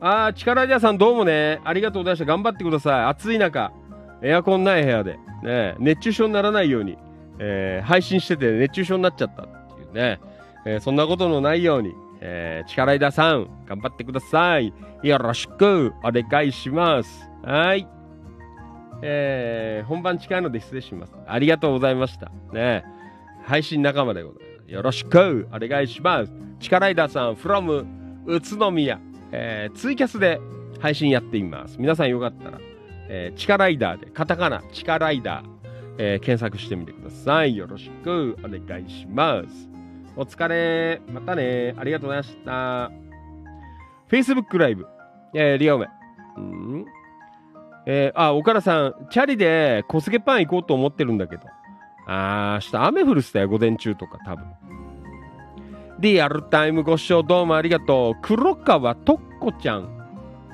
あー、力じゃさんどうもね。ありがとうございました。頑張ってください。暑い中、エアコンない部屋で、ね、熱中症にならないように、えー配信してて熱中症になっちゃったっていうね。えーそんなことのないように、えー、力枝さん、頑張ってください。よろしくお願いします。はい。えー本番近いので失礼します。ありがとうございました。ね。配信仲間でございます。よろしくお願いします。力枝さん、from 宇都宮、えーツイキャスで配信やっています。皆さんよかったら、えー、チカライダーで、カタカナ、チカライダー、えー検索してみてください。よろしくお願いします。お疲れ。またね。ありがとうございました。Facebook ライブ。えー、リオメ。うんえーあ、岡田さん、チャリで小菅パン行こうと思ってるんだけど。あー、明日雨降るっすよ、午前中とか多分。リアルタイムご視聴どうもありがとう。黒川とっこちゃん。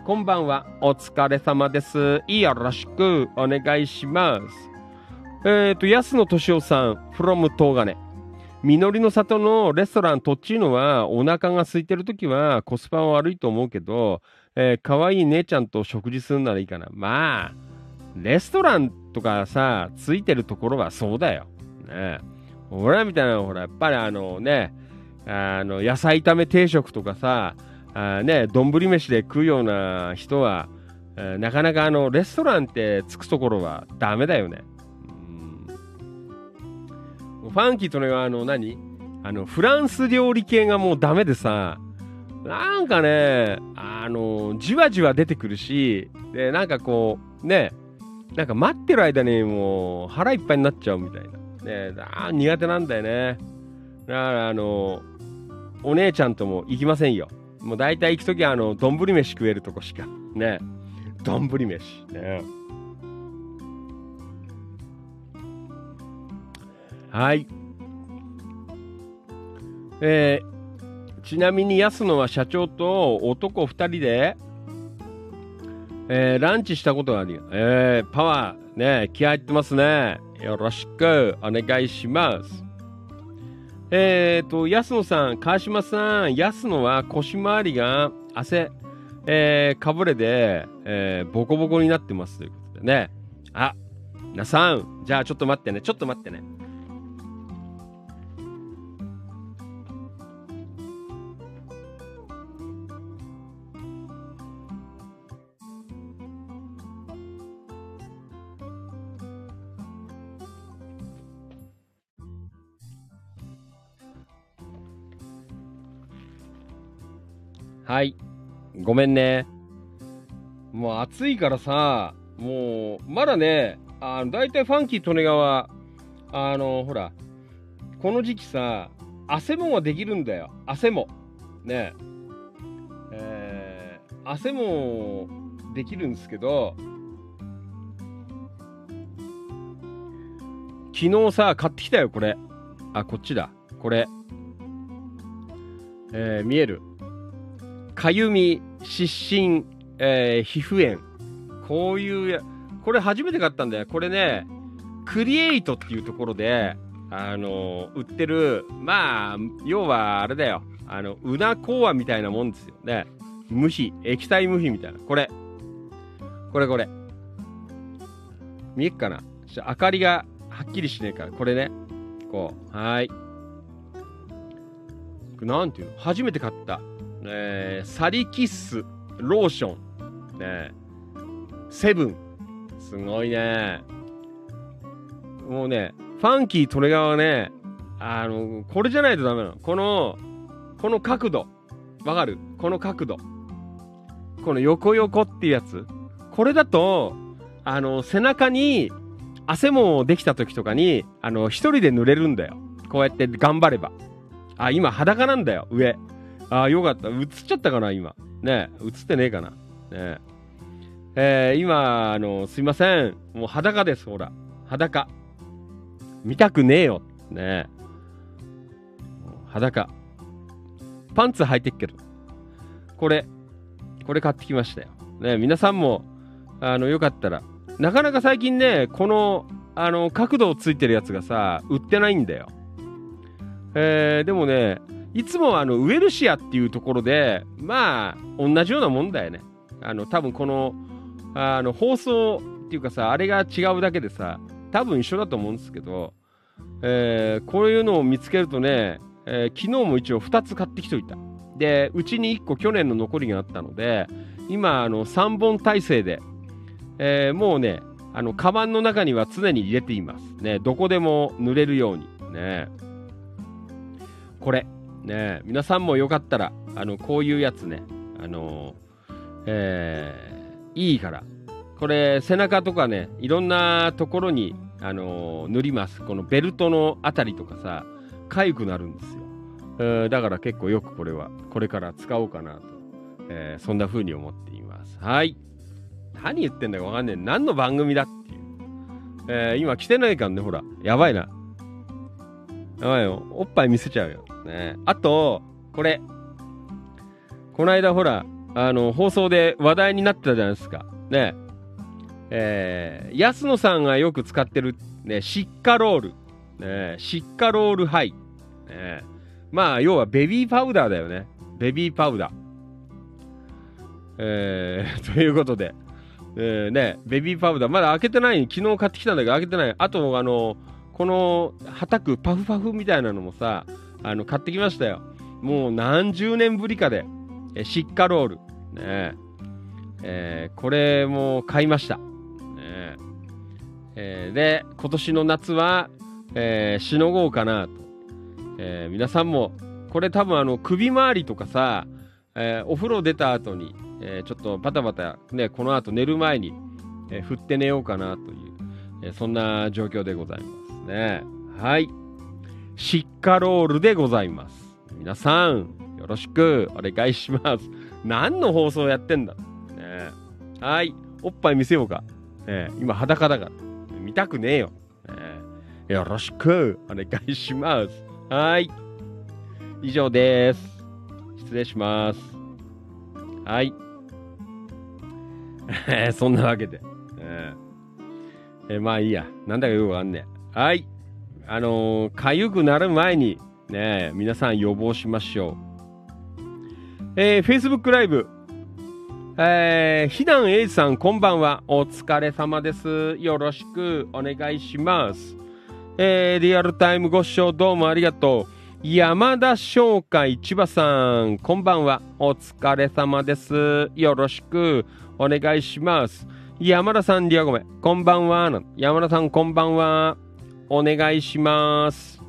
こんばんは。お疲れ様です。よろしくお願いします。えっ、と、安野敏夫さん、from 東金。実りの里のレストラントッチーノはお腹が空いてるときはコスパは悪いと思うけど、えー、可愛い姉ちゃんと食事するならいいかな。まあ、レストランとかさ、ついてるところはそうだよ。ね俺らみたいな、ほら、やっぱりあのね、あの、野菜炒め定食とかさ、あね、丼飯で食うような人は、えなかなかあの、レストランってつくところはダメだよね。うんファンキーとね、あの、何？あの、フランス料理系がもうダメでさ、なんかね、あの、じわじわ出てくるし、で、なんかこう、ね、なんか待ってる間にもう腹いっぱいになっちゃうみたいな。ね、あ苦手なんだよね。だから、あの、お姉ちゃんとも行きませんよ。もう大体行くときは、あの、丼飯食えるとこしか。ね。丼飯。ね。はい。えーちなみに安野は社長と男2人で、えーランチしたことがあるよ。えーパワー、ね、気合入ってますね。よろしくお願いします。えーと、安野さん、川島さん、安野は腰回りが汗、えーかぶれで、えーボコボコになってますということでね。あ、なさん、じゃあちょっと待ってね、ちょっと待ってね。はい。ごめんね。もう暑いからさ、もう、まだね、あの、だいたいファンキー利根川、あの、ほら、この時期さ、汗もんはできるんだよ。汗も。ねえー、汗もできるんですけど、昨日さ、買ってきたよ、これ。あ、こっちだ。これ。えー、見える。かゆみ、湿疹、えー皮膚炎。こういうや、これ初めて買ったんだよ。これね、クリエイトっていうところで、あの売ってる、まあ、要はあれだよ。あの、うなこわみたいなもんですよね。無比、液体無比みたいな。これ。これこれ。見えっかな？明かりがはっきりしねえから、これね。こう。はい。なんていうの？初めて買った。えー、サリキッスローション。ねセブン。すごいね。もうね、ファンキートレガーはね、あの、これじゃないとダメなの。この、この角度。わかる？この角度。この横横っていうやつ。これだと、あの、背中に汗もできた時とかに、あの、一人で濡れるんだよ。こうやって頑張れば。あ、今裸なんだよ、上。ああ、よかった。映っちゃったかな、今。ね映ってねえかな。ねえー、今、あの、すいません。もう裸です、ほら。裸。見たくねえよ。ね裸。パンツ履いてっけど。これ、これ買ってきましたよ。ね皆さんも、あの、よかったら。なかなか最近ね、この、あの、角度ついてるやつがさ、売ってないんだよ。えー、でもね、いつもあの、ウェルシアっていうところで、まあ、同じようなもんだよね。あの、多分この、あの、放送っていうかさ、あれが違うだけでさ、多分一緒だと思うんですけど、えー、こういうのを見つけるとね、えー、昨日も一応2つ買ってきといた。で、うちに1個去年の残りがあったので、今、あの、3本体制で、えー、もうね、あの、カバンの中には常に入れています。ね、どこでも濡れるように。ね。これ、ね、皆さんもよかったら、あの、こういうやつね、あのえー、いいから。これ、背中とかね、いろんなところに、あの塗ります。このベルトのあたりとかさ、痒くなるんですよ。えー、だから結構よくこれは、これから使おうかなと、えー、そんな風に思っています。はい。何言ってんだかわかんねえ。何の番組だっていう。えー、今来てないからね、ほら。やばいな。やばいよ。おっぱい見せちゃうよ。ね。あと、これ。この間ほら、あの、放送で話題になってたじゃないですか。ね。えー、安野さんがよく使ってる、ね、シッカロール。ね、シッカロールハイ。ね、まあ、要はベビーパウダーだよね。ベビーパウダー。えー、(laughs) ということで、えー、ね、ベビーパウダー、まだ開けてない、昨日買ってきたんだけど開けてない。あと、あの、この、はたくパフパフみたいなのもさ、あの、買ってきましたよ。もう何十年ぶりかで、えシッカロール。ねえー、これも買いました。ねえー、で、今年の夏は、えー、しのごうかなと。えー、皆さんも、これ多分あの、首周りとかさ、え、お風呂出た後に、え、ちょっとバタバタ、ね、この後寝る前に、え、振って寝ようかなという、え、そんな状況でございますね。はい。シッカロールでございます。皆さん、よろしくお願いします。何の放送やってんだ、ね、はい。おっぱい見せようか。ね、今裸だから。見たくねえよ。ね、よろしくお願いします。はい。以上です。失礼します。はい。(laughs) そんなわけで。え、えまあいいや。なんだかよくわかんねえ。はい。あのー、かゆくなる前に、ね、皆さん予防しましょう。えー、Facebook ライブ。えー、ひだんえいさん、こんばんは。お疲れ様です。よろしくお願いします。えー、リアルタイムご視聴どうもありがとう。山田商会千葉さん、こんばんは。お疲れ様です。よろしくお願いします。山田さん、リアゴメ、こんばんは。山田さん、こんばんは。お願いします。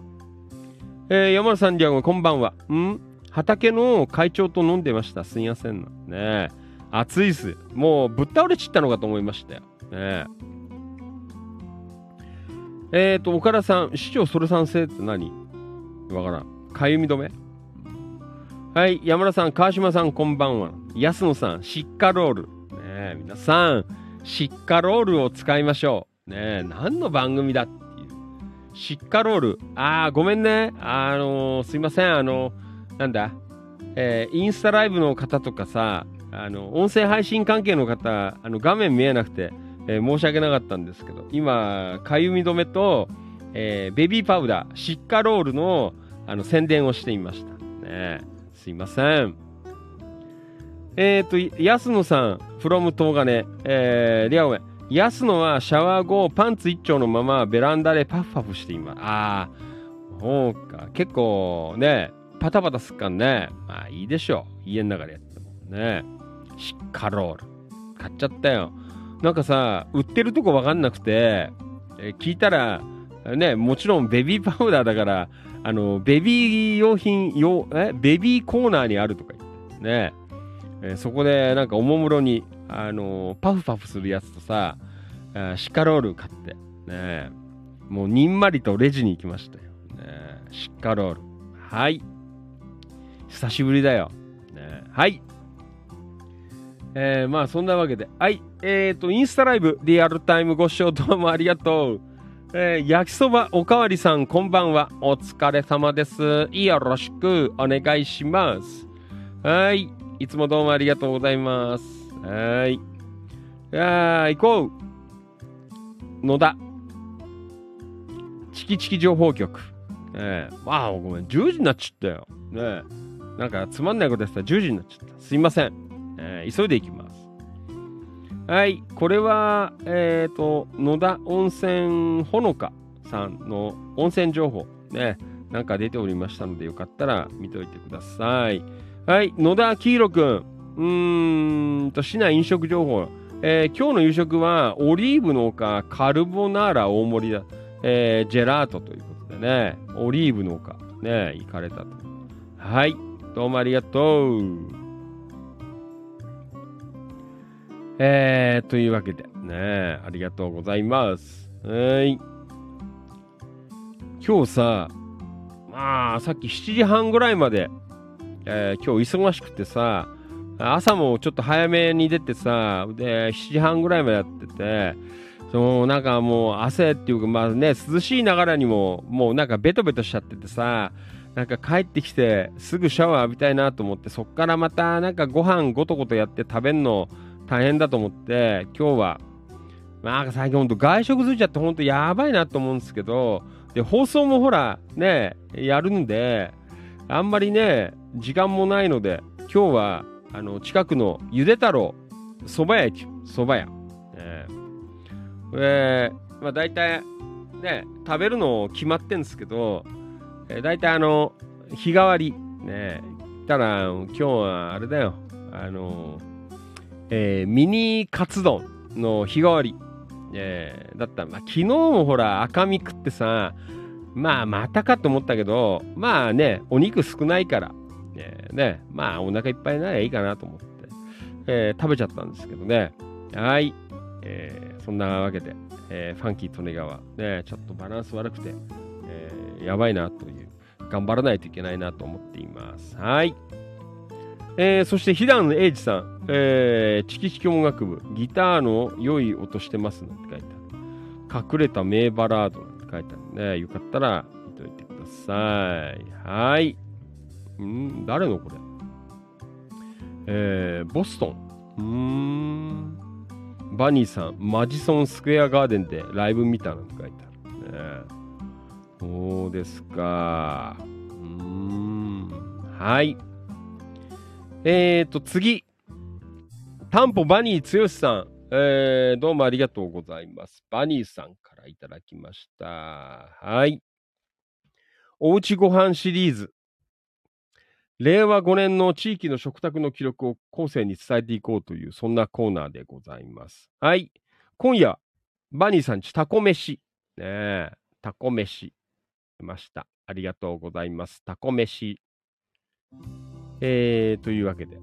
えー、山田さん、リアゴメ、こんばんは。ん？畑の会長と飲んでました。すいません。ね暑いっす。もうぶっ倒れちったのかと思いましたよ。ねえっ、ー、と、岡田さん、市長それ賛成って何？わからん。かゆみ止め？はい、山田さん、川島さん、こんばんは。安野さん、シッカロール。ねえ皆さん、シッカロールを使いましょう。ねえ何の番組だって。シッカロール。あー、ごめんね。あのー、すいません。あのー、なんだ？えー、インスタライブの方とかさ、あの、音声配信関係の方、あの、画面見えなくて、え申し訳なかったんですけど、今、かゆみ止めと、えベビーパウダー、シッカロールの、あの、宣伝をしてみました。ねすいません。えっ、と、安野さん、フロム東金、えー、リアウェイ。安野はシャワー後、パンツ一丁のままベランダでパフパフしています。ああ、そうか。結構ね、パタパタすっかんね。まあいいでしょう。家の中でやってもね。シッカロール。買っちゃったよ。なんかさ、売ってるとこわかんなくて、え、聞いたら、ね、もちろんベビーパウダーだから、あの、ベビー用品、用、え、ベビーコーナーにあるとか言って、ね、えそこでなんかおもむろに、あのパフパフするやつとさ、シカロール買って、ね、もうにんまりとレジに行きましたよ。ね、シカロール。はい。久しぶりだよ。ね、はい。えー、まあそんなわけで、はい。えっ、と、インスタライブ、リアルタイムご視聴どうもありがとう。えー焼きそばおかわりさん、こんばんは。お疲れ様です。よろしくお願いします。はい。いつもどうもありがとうございます。はい。いやー、行こう。野田。チキチキ情報局。えー、わあ、ごめん、10時になっちゃったよ。ねえなんかつまんないことやったら10時になっちゃった。すいません。えー急いでいきます。はい、これは、えっ、と、野田温泉ほのかさんの温泉情報ねえ、なんか出ておりましたので、よかったら見ておいてください。はい、野田黄色くん、うーんと、市内飲食情報、えー今日の夕食は、オリーブの丘カルボナーラ大盛りだ、えージェラートということでね、オリーブの丘、ね、行かれたと。はい、どうもありがとう。えー、というわけで、ね、ありがとうございます。はい。今日さ、まあ、さっき7時半ぐらいまで、えー今日忙しくてさ、朝もちょっと早めに出てさ、で、7時半ぐらいまでやってて、そのなんかもう汗っていうか、まあね、涼しいながらにも、もうなんかベトベトしちゃっててさ、なんか帰ってきてすぐシャワー浴びたいなと思って、そっからまたなんかご飯ごとごとやって食べんの大変だと思って、今日は、なんか最近ほんと外食ついちゃってほんとやばいなと思うんですけど、で、放送もほら、ね、やるんで、あんまりね、時間もないので、今日は、あの、近くのゆで太郎、蕎麦屋駅、蕎麦屋。えー、えー、まあ大体、ね、食べるの決まってんですけど、えー、大体あの、日替わり、ね、たら、今日はあれだよ、あの、えーミニカツ丼の日替わり、えーだった、まあ、昨日もほら赤身食ってさまあまたかと思ったけどまあねお肉少ないから、えーね。まあお腹いっぱいになりゃいいかなと思って、えー食べちゃったんですけどね。はい、えーそんなわけで、えーファンキー利根川。ねちょっとバランス悪くて、えーやばいなという。頑張らないといけないなと思っています。はい。えーそして、平野英二さん、えー、チキチキ音楽部、ギターの良い音してますなんて書いてある。隠れた名バラードなんて書いてある。ね。よかったら見ておいてください。はい。ん誰のこれ？えー、ボストン。バニーさん、マジソンスクエアガーデンでライブ見たなんて書いてある。ね、そうですか。うーん。はい。えーと、次。タンポバニー剛さん。えー、どうもありがとうございます。バニーさんからいただきました。はい。おうちご飯シリーズ。令和5年の地域の食卓の記録を後世に伝えていこうという、そんなコーナーでございます。はい。今夜、バニーさんちタコ飯。ねえ、タコ飯。出ました。ありがとうございます。タコ飯。えー、というわけで。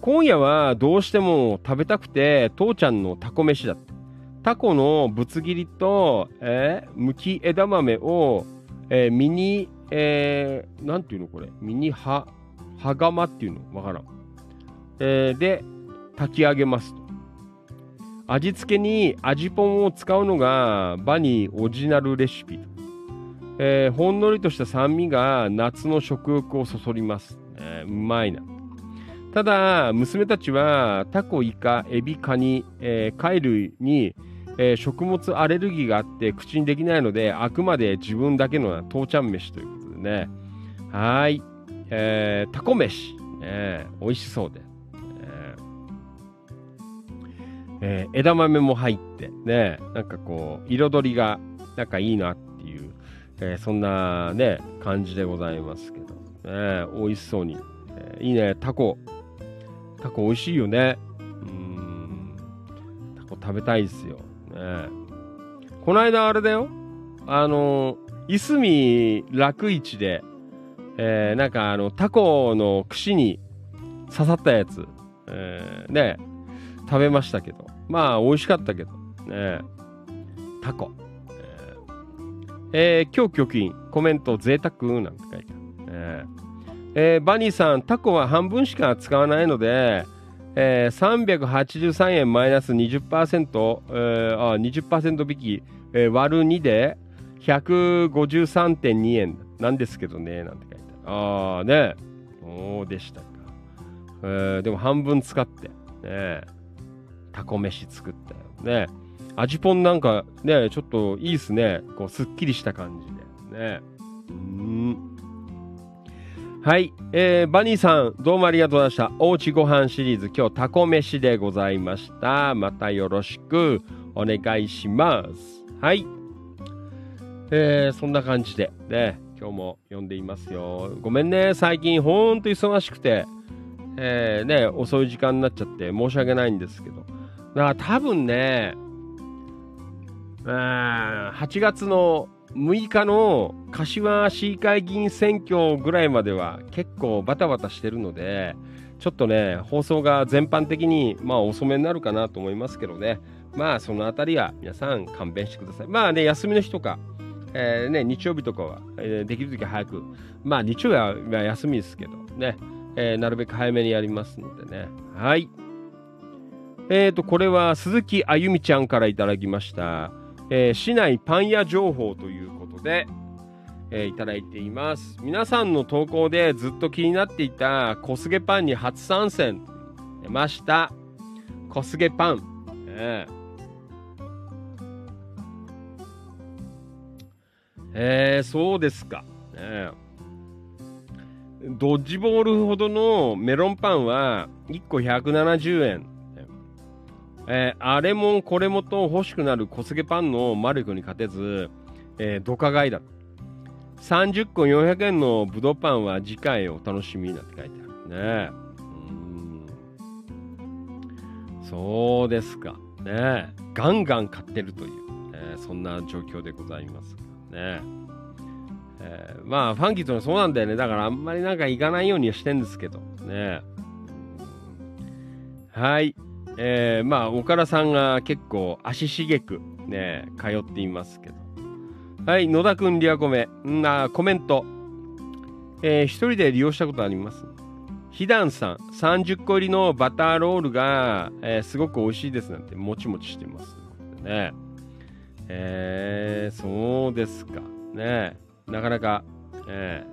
今夜はどうしても食べたくて、父ちゃんのタコ飯だった。タコのぶつ切りと、えー、むき枝豆を、えー、ミニ、えー、なんていうのこれ、ミニは、はがまっていうの？わからん。えー、で、炊き上げますと。味付けに味ポンを使うのがバニーオリジナルレシピと。えーほんのりとした酸味が夏の食欲をそそります。えーうまいな。ただ、娘たちはタコ、イカ、エビ、カニ、えー貝類に、えー食物アレルギーがあって口にできないので、あくまで自分だけの父ちゃん飯というね。はい。えータコ飯、えー美味しそうで。えーえ枝豆も入って、ね、なんかこう、彩りがなんかいいなっていう、えーそんなね、感じでございますけど、ね、美味しそうに。えーいいね、タコ。タコ美味しいよね。うん。タコ食べたいですよ。ね、この間あれだよ。あの、いすみ楽市で、えー、なんかあの、タコの串に刺さったやつ、えー、ね、食べましたけど。まあ、美味しかったけど、ね、タコ。えー、今日貯金、コメント、贅沢なんて書いてある。ええー、バニーさん、タコは半分しか使わないので、えー、383円マイナス20%、えー、あ20%引き、えー、割る2で153.2円なんですけどね、なんて書いてある。ああね、そうでしたか。えー、でも半分使って、ね、タコ飯作ったよね。味ぽんなんかね、ちょっといいっすね。こう、すっきりした感じで。ね。うん。はい、えー、バニーさん、どうもありがとうございました。おうちご飯シリーズ、今日タコ飯でございました。またよろしくお願いします。はい。えー、そんな感じで、ね、今日も読んでいますよ。ごめんね、最近ほんと忙しくて、えー、ね、遅い時間になっちゃって申し訳ないんですけど。だから多分ね、8月の6日の柏市議会議員選挙ぐらいまでは結構バタバタしてるので、ちょっとね、放送が全般的にまあ遅めになるかなと思いますけどね、まあそのあたりは皆さん勘弁してください。まあね、休みの日とか、えー、ね、日曜日とかは、えー、できるとき早く、まあ日曜日は休みですけどね、えー、なるべく早めにやりますのでね。はい。えっ、ー、と、これは鈴木あゆみちゃんからいただきました。えー、市内パン屋情報ということで、えー、いただいています。皆さんの投稿でずっと気になっていた小菅パンに初参戦出ました。小菅パン。えー、えー、そうですか。ね、ドッジボールほどのメロンパンは1個170円。えー、あれもこれもと欲しくなる小菅パンの魔力に勝てず、えー、ドカ買いだ。30個400円のぶどうパンは次回お楽しみなんて書いてあるね。うん。そうですか。ねガンガン買ってるという、えー、そんな状況でございますね。えー、まあ、ファンキーとはそうなんだよね。だからあんまりなんか行かないようにはしてんですけど。ね。はい。えー、まあ、岡田さんが結構足しげくね、通っていますけど。はい、野田くん、リアコメ。んな、コメント。えー、一人で利用したことあります？ひだんさん、30個入りのバターロールが、えー、すごく美味しいですなんて、もちもちしてます。ね。えー、そうですか。ね。なかなか、え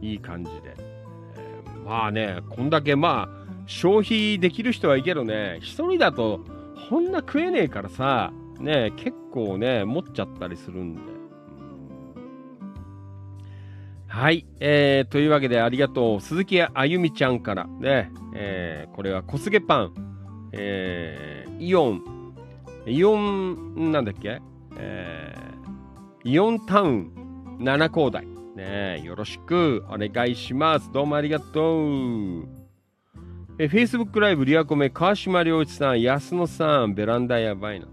ー、いい感じで。えー、まあね、こんだけまあ、消費できる人はいいけどね、一人だと、こんな食えねえからさ、ね、結構ね、持っちゃったりするんで。はい、えー、というわけでありがとう。鈴木あゆみちゃんからね、えー、これは小菅パン、えー、イオン、イオン、なんだっけ？えー、イオンタウン七高台。ねよろしくお願いします。どうもありがとう。え、Facebook ライブリアコメ、川島良一さん、安野さん、ベランダやばいな。ね、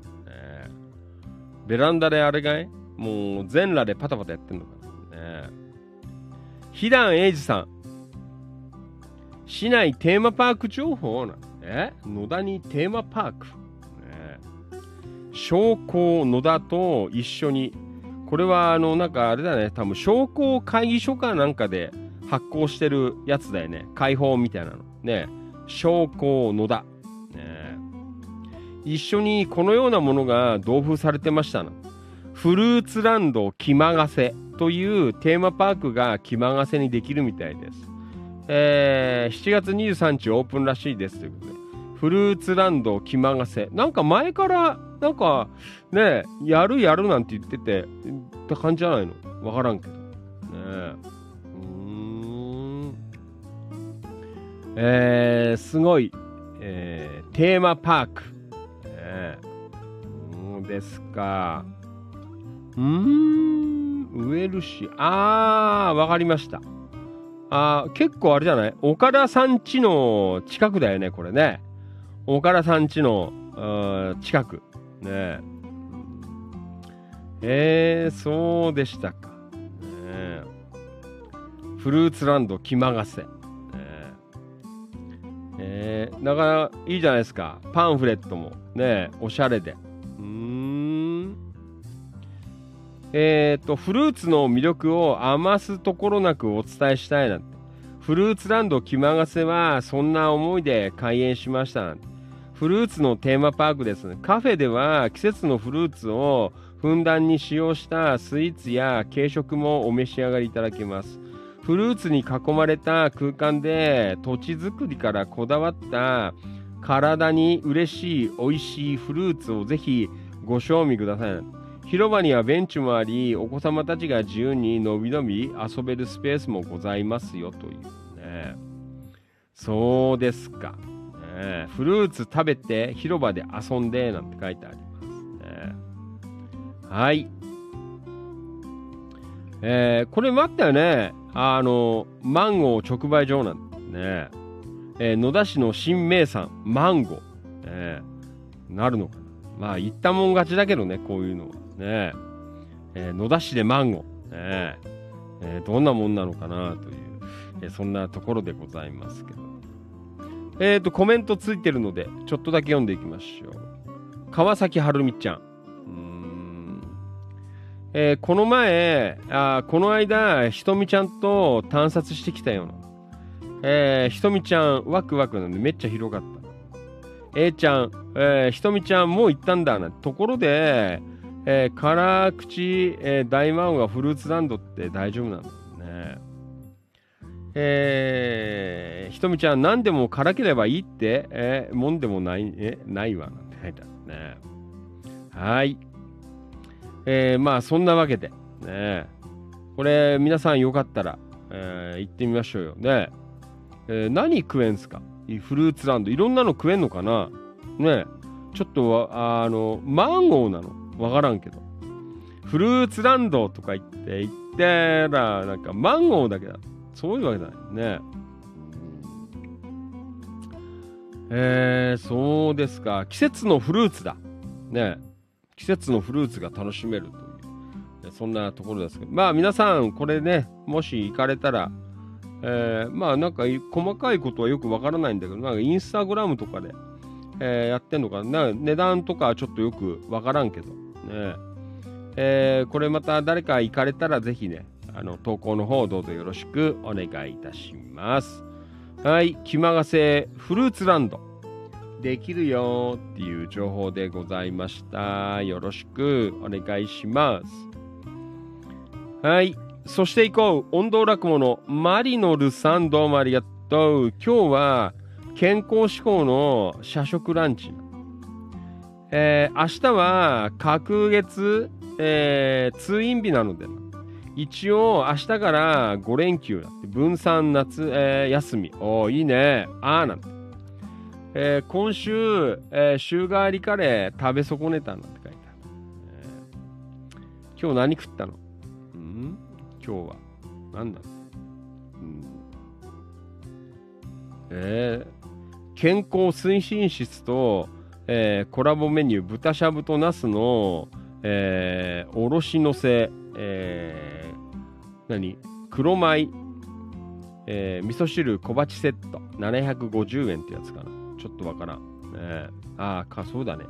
ベランダであれがい？もう全裸でパタパタやってんのかな。ね、ひだんえいじさん、市内テーマパーク情報なえ野田にテーマパーク。商工野田と一緒に、これはあの、なんかあれだね、多分商工会議所かなんかで発行してるやつだよね。開放みたいなの。ね。将校野田、ね、一緒にこのようなものが同封されてましたなフルーツランド気まがせというテーマパークが気まがせにできるみたいです、えー、7月23日オープンらしいですということで。フルーツランド気まがせなんか前からなんかねやるやるなんて言っててって感じじゃないの？わからんけどねえー、すごい、えー、テーマパーク。えー、そうですか。うーん、ウェルシー。あー、わかりました。あ、結構あれじゃない？岡田さん家の近くだよね、これね。岡田さん家の近く。ねえー、そうでしたか。ねフルーツランド気まがせ。えー、えー、だからいいじゃないですか。パンフレットもね、おしゃれで。うん。えっ、ー、と、フルーツの魅力を余すところなくお伝えしたいな。フルーツランド気まがせはそんな思いで開園しましたなんて。フルーツのテーマパークですね。カフェでは季節のフルーツをふんだんに使用したスイーツや軽食もお召し上がりいただけます。フルーツに囲まれた空間で土地づくりからこだわった体に嬉しい美味しいフルーツをぜひご賞味ください。広場にはベンチもあり、お子様たちが自由にのびのび遊べるスペースもございますよというね。そうですか。ね、フルーツ食べて広場で遊んでなんて書いてありますね。はい。えー、これ待ったよね。あの、マンゴー直売所なんね。えー、野田市の新名産、マンゴー。えー、なるのかな。まあ、言ったもん勝ちだけどね、こういうのは。ね。えー、野田市でマンゴー。ねえー、どんなもんなのかなという、えー、そんなところでございますけど。えっ、ー、と、コメントついてるので、ちょっとだけ読んでいきましょう。川崎はるみちゃん。えー、この前あ、この間、ひとみちゃんと探索してきたような。えー、ひとみちゃん、ワクワクなんでめっちゃ広かった。A ちゃん、えー、ひとみちゃんもう行ったんだな。ところで、えー、辛口、えー、大魔王がフルーツランドって大丈夫なんだね。えー、ひとみちゃん、何でも辛ければいいって、えー、もんでもない、え、ないわ、なんて書いてあるね。はい。えー、まあそんなわけで、ね、これ皆さんよかったら、えー、行ってみましょうよ。ね、えー、何食えんすか？フルーツランド。いろんなの食えんのかな？ねちょっとあの、マンゴーなのわからんけど。フルーツランドとか言って、行ってら、なんかマンゴーだけだ。そういうわけだね。えー、そうですか。季節のフルーツだ。ね。季節のフルーツが楽しめるという、そんなところですけど、まあ皆さん、これね、もし行かれたら、えー、まあなんか細かいことはよくわからないんだけど、なんかインスタグラムとかで、えー、やってんのかな、値段とかちょっとよくわからんけど、ね、えー、これまた誰か行かれたらぜひね、あの投稿の方どうぞよろしくお願いいたします。はい、気まがせフルーツランド。できるよっていう情報でございました。よろしくお願いします。はい。そして行こう。音頭落語のマリノルさんどうもありがとう。今日は健康志向の社食ランチ。えー、明日は隔月、えー、通院日なので一応明日から5連休だって分散夏、えー、休み。おおいいね。あーなんて。えー、今週、えー、週替わりカレー食べ損ねたなんて書いてある、えー、今日何食ったの？うん？今日は何だ？うん、えー、健康推進室と、えー、コラボメニュー豚しゃぶとナスの、えー、おろしのせ、えー、何？黒米、えー、味噌汁小鉢セット750円ってやつかなちょっとわからん。ね、ああ、か、そうだね。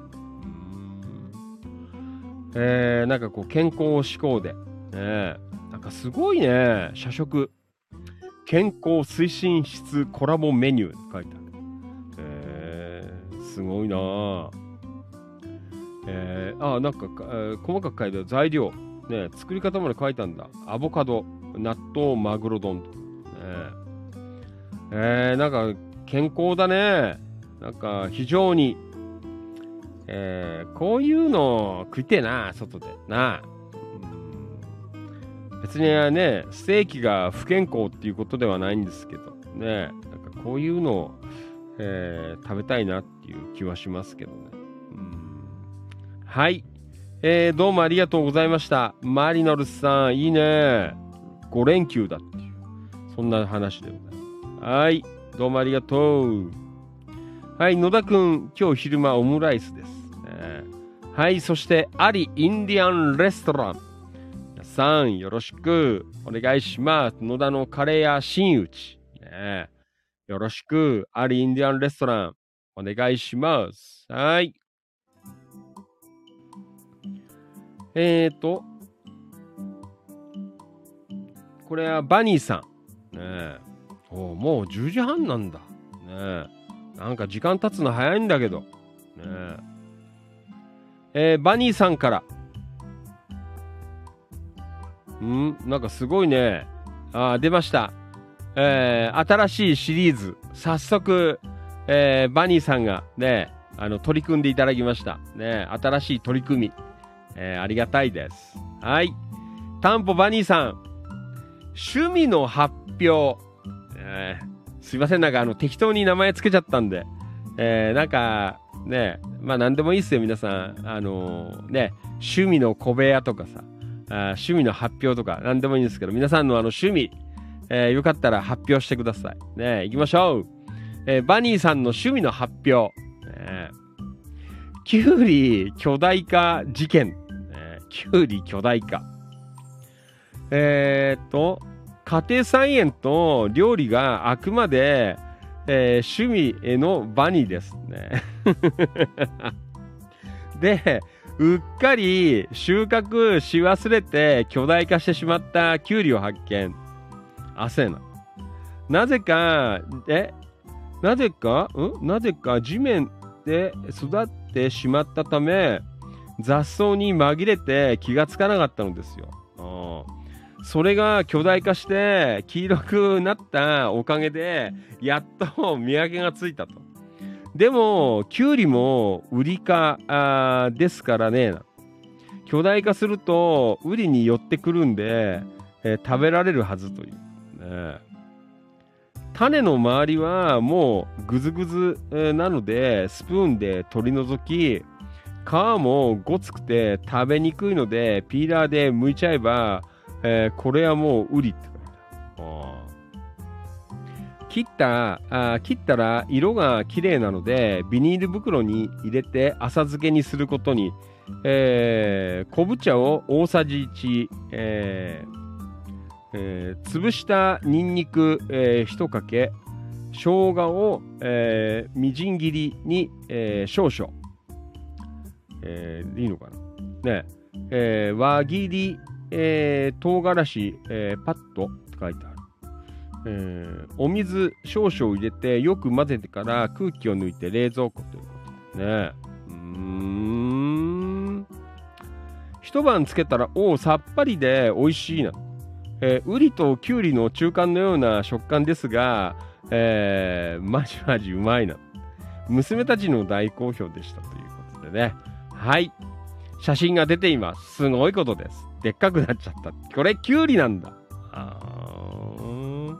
えー、なんかこう、健康志向で、ね、なんかすごいね、社食。健康推進室コラボメニューって書いてある。えー、すごいなぁ。えー、あ、なんか、えー、細かく書いてある材料。ね、作り方まで書いたんだ。アボカド、納豆、マグロ丼と。ね、えー、なんか健康だね。なんか非常に、えー、こういうの食いてえな、外で。な別にね、ステーキが不健康っていうことではないんですけど、ね、なんかこういうのを、えー、食べたいなっていう気はしますけどね。はい、えー。どうもありがとうございました。マリノルさん、いいね。5連休だっていう、そんな話でございます。はい。どうもありがとう。はい、野田くん、今日昼間オムライスです。ね、はい、そして、アリインディアンレストラン。皆さん、よろしくお願いします。野田のカレー屋新内。ね、よろしく、アリインディアンレストラン。お願いします。はい。えーと、これはバニーさん。ねえ。おもう10時半なんだ。ねえ。なんか時間経つの早いんだけど。ねえ。えーバニーさんから。ん？なんかすごいね。あ出ました。えー新しいシリーズ。早速、えーバニーさんがね、あの、取り組んでいただきました。ね、新しい取り組み。えーありがたいです。はい。タンポバニーさん。趣味の発表。えーすいません、なんかあの、適当に名前つけちゃったんで。えーなんか、ね、まあ何でもいいっすよ、皆さん。あのーね、趣味の小部屋とかさ、あ趣味の発表とか何でもいいんですけど、皆さんのあの趣味、えーよかったら発表してください。ね、行きましょう。えーバニーさんの趣味の発表。ね、キュウリ巨大化事件。ね、キュウリ巨大化。えー、っと、家庭菜園と料理があくまで、えー趣味へのバニですね。(laughs) で、うっかり収穫し忘れて巨大化してしまったキュウリを発見。汗な。なぜか、え、なぜか、ん？なぜか地面で育ってしまったため、雑草に紛れて気がつかなかったのですよ。それが巨大化して黄色くなったおかげで、やっと見分けがついたと。でも、キュウリもウリ科ですからね。巨大化すると、ウリに寄ってくるんで、えー食べられるはずという。ね種の周りはもうぐずぐずえーなので、スプーンで取り除き、皮もごつくて食べにくいので、ピーラーで剥いちゃえば、えーこれはもうウリって切ったあー切ったら色が綺麗なのでビニール袋に入れて浅漬けにすることに、えー昆布茶を大さじ1、えーえー潰したニンニク、えー、1かけ生姜を、えーみじん切りに、えー少々、えーいいのかなねえー輪切りえー、唐辛子、えーパッとって書いてある。えーお水少々入れてよく混ぜてから空気を抜いて冷蔵庫ということですね。うん。一晩つけたら、おお、さっぱりで美味しいな。えー、ウリとキュウリの中間のような食感ですが、えー、マジマジうまいな。娘たちの大好評でしたということでね。はい。写真が出ています。すごいことです。でっかくなっちゃった。これ、キュウリなんだ。あー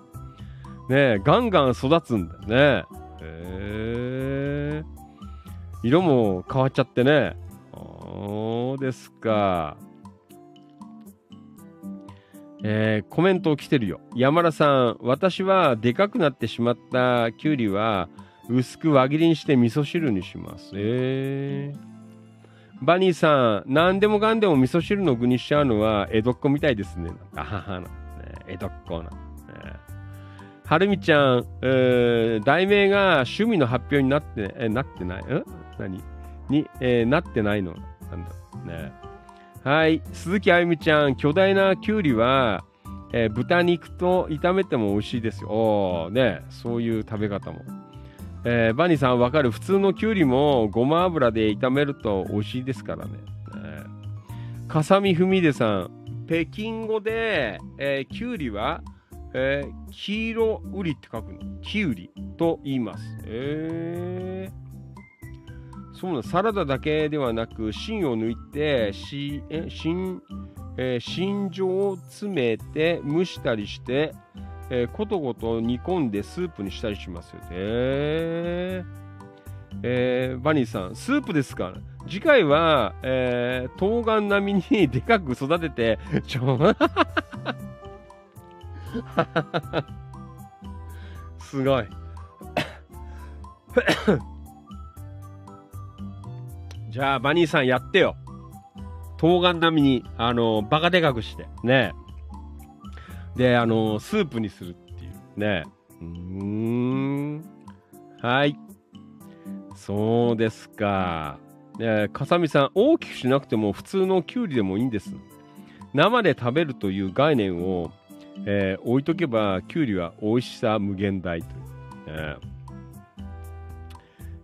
ねえ、ガンガン育つんだよね。へえ。色も変わっちゃってね。そうですか。えーコメント来てるよ。山田さん、私はでかくなってしまったキュウリは薄く輪切りにして味噌汁にします。えーバニーさん、何でもかんでも味噌汁の具にしちゃうのは江戸っ子みたいですね。あははな、江戸っ子な。はるみちゃん、えー題名が趣味の発表になって、えなってない？ん？何？に、えーなってないの？なんだ？ね。はい。鈴木あゆみちゃん、巨大なきゅうりは、えー豚肉と炒めても美味しいですよ。おね、そういう食べ方も。えーバニーさんわかる普通のきゅうりもごま油で炒めると美味しいですからね。かさみふみでさん、北京語で、えーきゅうりは、えー黄色うりって書くの。きゅうりと言います。えー、そうなサラダだけではなく芯を抜いてしえ芯、えー芯状を詰めて蒸したりして、えーことごと煮込んでスープにしたりしますよね。えーバニーさん、スープですか？次回は、えー、冬瓜並みにでかく育てて、ちょ、すごい。(coughs) じゃあ、バニーさんやってよ。冬瓜並みに、あの、バカでかくして、ね。で、あの、スープにするっていうね。うーん。はい。そうですか。ねかさみさん、大きくしなくても普通のきゅうりでもいいんです。生で食べるという概念を、えー、置いとけば、きゅうりは美味しさ無限大という。えー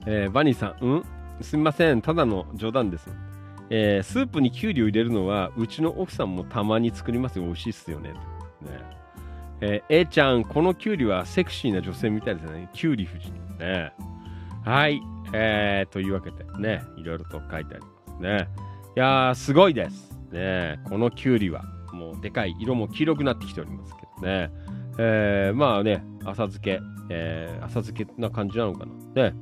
えー、バニーさん、うん？すみません、ただの冗談です。えー、スープにきゅうりを入れるのは、うちの奥さんもたまに作りますよ。美味しいっすよね。ねえー、A ちゃん、このきゅうりはセクシーな女性みたいですね。きゅうり夫人。ね。はい。えー、というわけでね、いろいろと書いてありますね。いやー、すごいです。ね、このきゅうりは、もうでかい、色も黄色くなってきておりますけどね。えー、まあね、浅漬け、えー、浅漬けな感じなのかな。ね、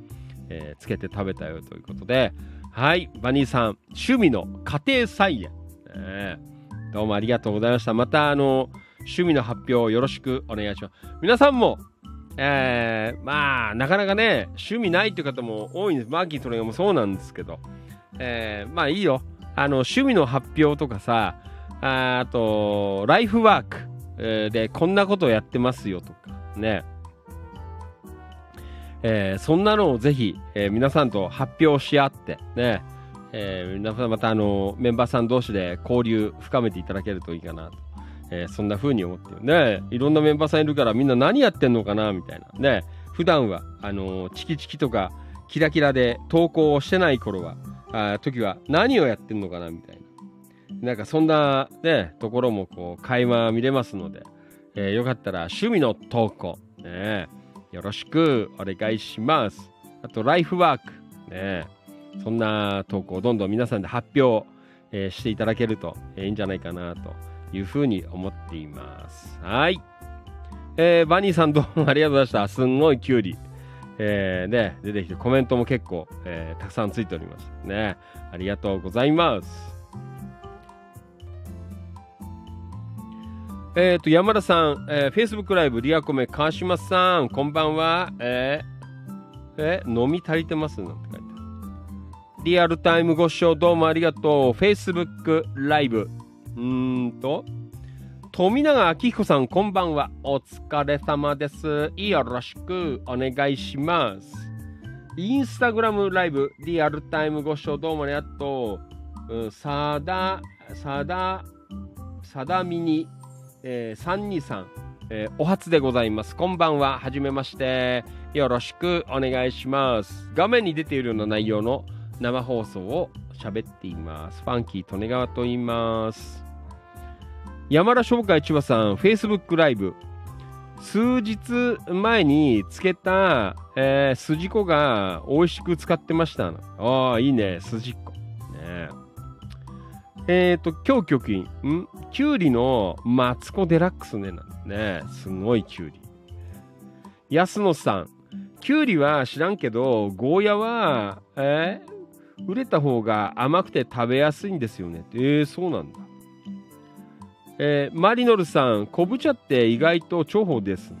えー、つけて食べたよということで、はい、バニーさん、趣味の家庭菜園。ね、どうもありがとうございました。また、あの、趣味の発表よろしくお願いします。皆さんも、えー、まあ、なかなかね、趣味ないっていう方も多いんです。マーキートレガもそうなんですけど、えー、まあいいよ。あの、趣味の発表とかさ、あと、ライフワーク、えー、で、こんなことをやってますよとか、ね。えー、そんなのをぜひ、えー、皆さんと発表し合って、ね。えー、皆さんまたあの、メンバーさん同士で交流深めていただけるといいかなと。えー、そんな風に思ってるね。いろんなメンバーさんいるからみんな何やってんのかなみたいな。ね。普段は、あのー、チキチキとか、キラキラで投稿をしてない頃は、あ時は何をやってんのかなみたいな。なんかそんなね、ところもこう、垣間見れますので、えー、よかったら趣味の投稿、ね、よろしくお願いします。あと、ライフワーク、ね、そんな投稿をどんどん皆さんで発表、えー、していただけると、えー、いいんじゃないかなというふうに思っています。はい。えー、バニーさんどうもありがとうございました。すんごいキュウリ。えー、ね、出てきてコメントも結構、えー、たくさんついておりますね。ありがとうございます。えっ、ー、と、山田さん、えー、Facebook ライブ、リアコメ、川島さん、こんばんは。えー、えー、飲み足りてますなんて書いてある。リアルタイムご視聴どうもありがとう。Facebook ライブ。うーんと、富永明彦さん、こんばんは。お疲れ様です。よろしくお願いします。インスタグラムライブ、リアルタイムご視聴どうもありがとう。うん、さだ、さだ、さだみに、えー、323、えー、お初でございます。こんばんは。はじめまして。よろしくお願いします。画面に出ているような内容の生放送を喋っています。ファンキー利根川と言います。山田商会千葉さん、Facebook ライブ。数日前につけた、えー、筋子が美味しく使ってました。ああ、いいね、筋子。ねえっ、ー、と、今日局員、ん？きゅうりのマツコデラックスね、なんね。すごいきゅうり。安野さん、きゅうりは知らんけど、ゴーヤは、えー、売れた方が甘くて食べやすいんですよね。えー、そうなんだ。えー、マリノルさん、昆布茶って意外と重宝です。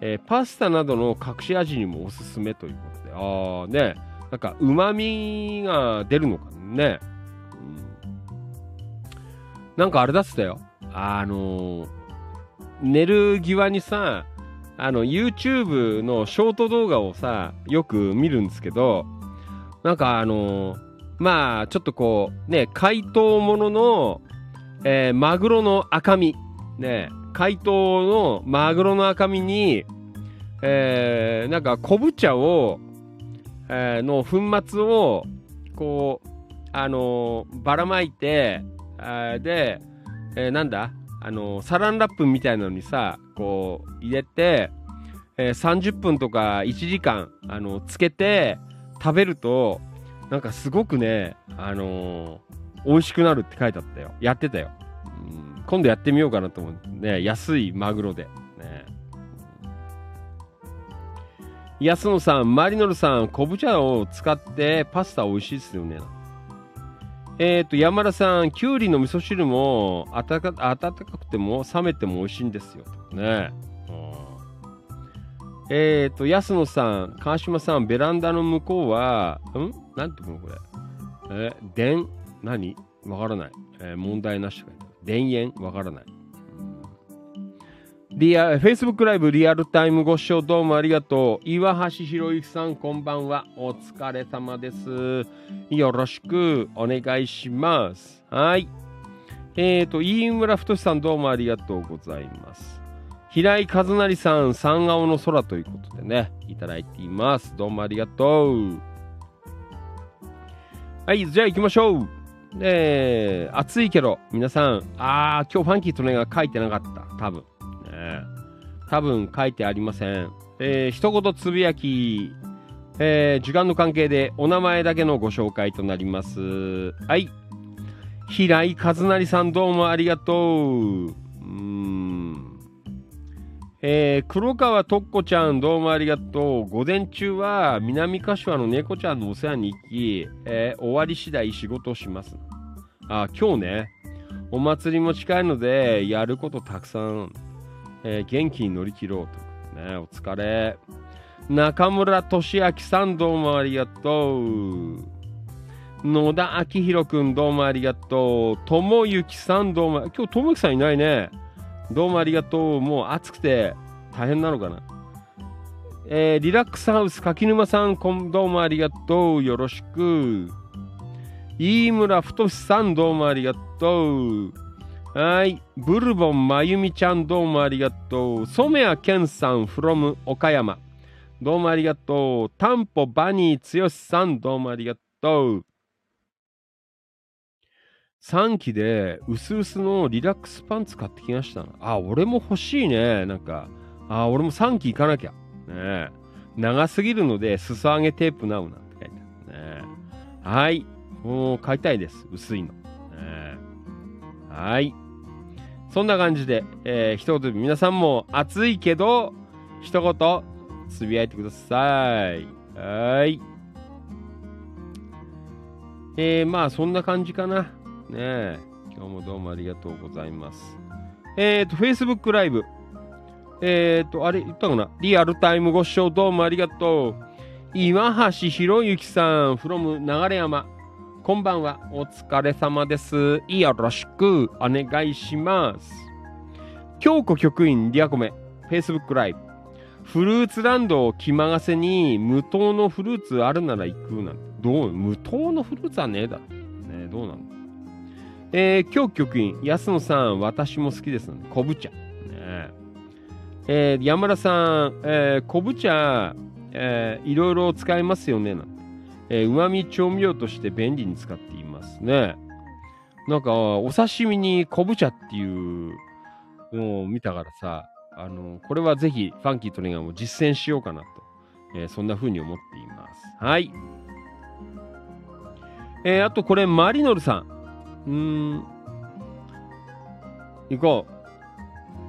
えー、パスタなどの隠し味にもおすすめということで。ああ、ね。なんか、旨味が出るのかね。うん、なんかあれだっつったよ。あのー、寝る際にさ、あの、YouTube のショート動画をさ、よく見るんですけど、なんかあのー、まあ、ちょっとこう、ね、解凍ものの、えー、マグロの赤身、ね、解凍のマグロの赤身に、えー、なんか昆布茶を、えー、の粉末を、こう、あのー、ばらまいて、えー、で、えー、なんだ？あのー、サランラップみたいなのにさ、こう、入れて、えー、30分とか1時間、あのー、つけて食べると、なんかすごくね、あのー、美味しくなるって書いてあったよ。やってたよ。うん、今度やってみようかなと思って。ね、安いマグロで。ね。安野さん、マリノルさん、昆布茶を使ってパスタ美味しいですよね。えっ、ー、と、山田さん、きゅうりの味噌汁も温か温かくても冷めても美味しいんですよ。ね。えっ、ー、と、安野さん、川島さん、ベランダの向こうは、ん？なんていうのこれ？え、電、何？わからない。えー問題なしとか電源わからない。リア、Facebook ライブリアルタイムご視聴どうもありがとう。岩橋博之さん、こんばんは。お疲れ様です。よろしくお願いします。はい。えーと、飯村太さん、どうもありがとうございます。平井和成さん、三青の空ということでね、いただいています。どうもありがとう。はい、じゃあ行きましょう。えー、暑いけど、皆さん、あー、今日ファンキーとねが書いてなかった。多分。ね、多分書いてありません。えー、一言つぶやき、えー、時間の関係でお名前だけのご紹介となります。はい。平井和成さんどうもありがとう。うん。えー、黒川とっこちゃんどうもありがとう。午前中は南柏の猫ちゃんのお世話に行き、えー終わり次第仕事をします。あ、今日ね、お祭りも近いので、やることたくさん、えー元気に乗り切ろうと。ね、お疲れ。中村俊明さんどうもありがとう。野田明宏くんどうもありがとう。ともゆきさんどうも、今日ともゆきさんいないね。どうもありがとう。もう暑くて大変なのかな？えーリラックスハウス柿沼さんこんどうもありがとう。よろしく。飯村太さんどうもありがとう。はい。ブルボンまゆみちゃんどうもありがとう。染谷健さん from 岡山。どうもありがとう。タンポバニー剛さんどうもありがとう。3期で薄々のリラックスパンツ買ってきました。あ、俺も欲しいね。なんか、あ、俺も3期行かなきゃ。ね長すぎるので、裾上げテープなうなんて書いてあるね。はい。もう買いたいです。薄いの。ねはい。そんな感じで、えー、一言皆さんも暑いけど、一言つぶやいてください。はい。えー、まあそんな感じかな。ねえ。今日もどうもありがとうございます。えっ、ー、と、Facebook ライブ。えっ、ー、と、あれ言ったかな？リアルタイムご視聴どうもありがとう。岩橋博之さん from 流山。こんばんは。お疲れ様です。よろしくお願いします。京子局員リアコメ。Facebook ライブ。フルーツランドを気まがせに無糖のフルーツあるなら行くなんて。どう無糖のフルーツはねえだろ。ねえ、どうなのえー、京子局員、安野さん、私も好きですので、昆布茶。ねえー山田さん、えー昆布茶、えーいろいろ使えますよね、なんて。えー、うまみ調味料として便利に使っていますね。なんか、お刺身に昆布茶っていうのを見たからさ、あの、これはぜひ、ファンキートレガーも実践しようかなと、えーそんな風に思っています。はい。えーあとこれ、マリノルさん。うん。行こう。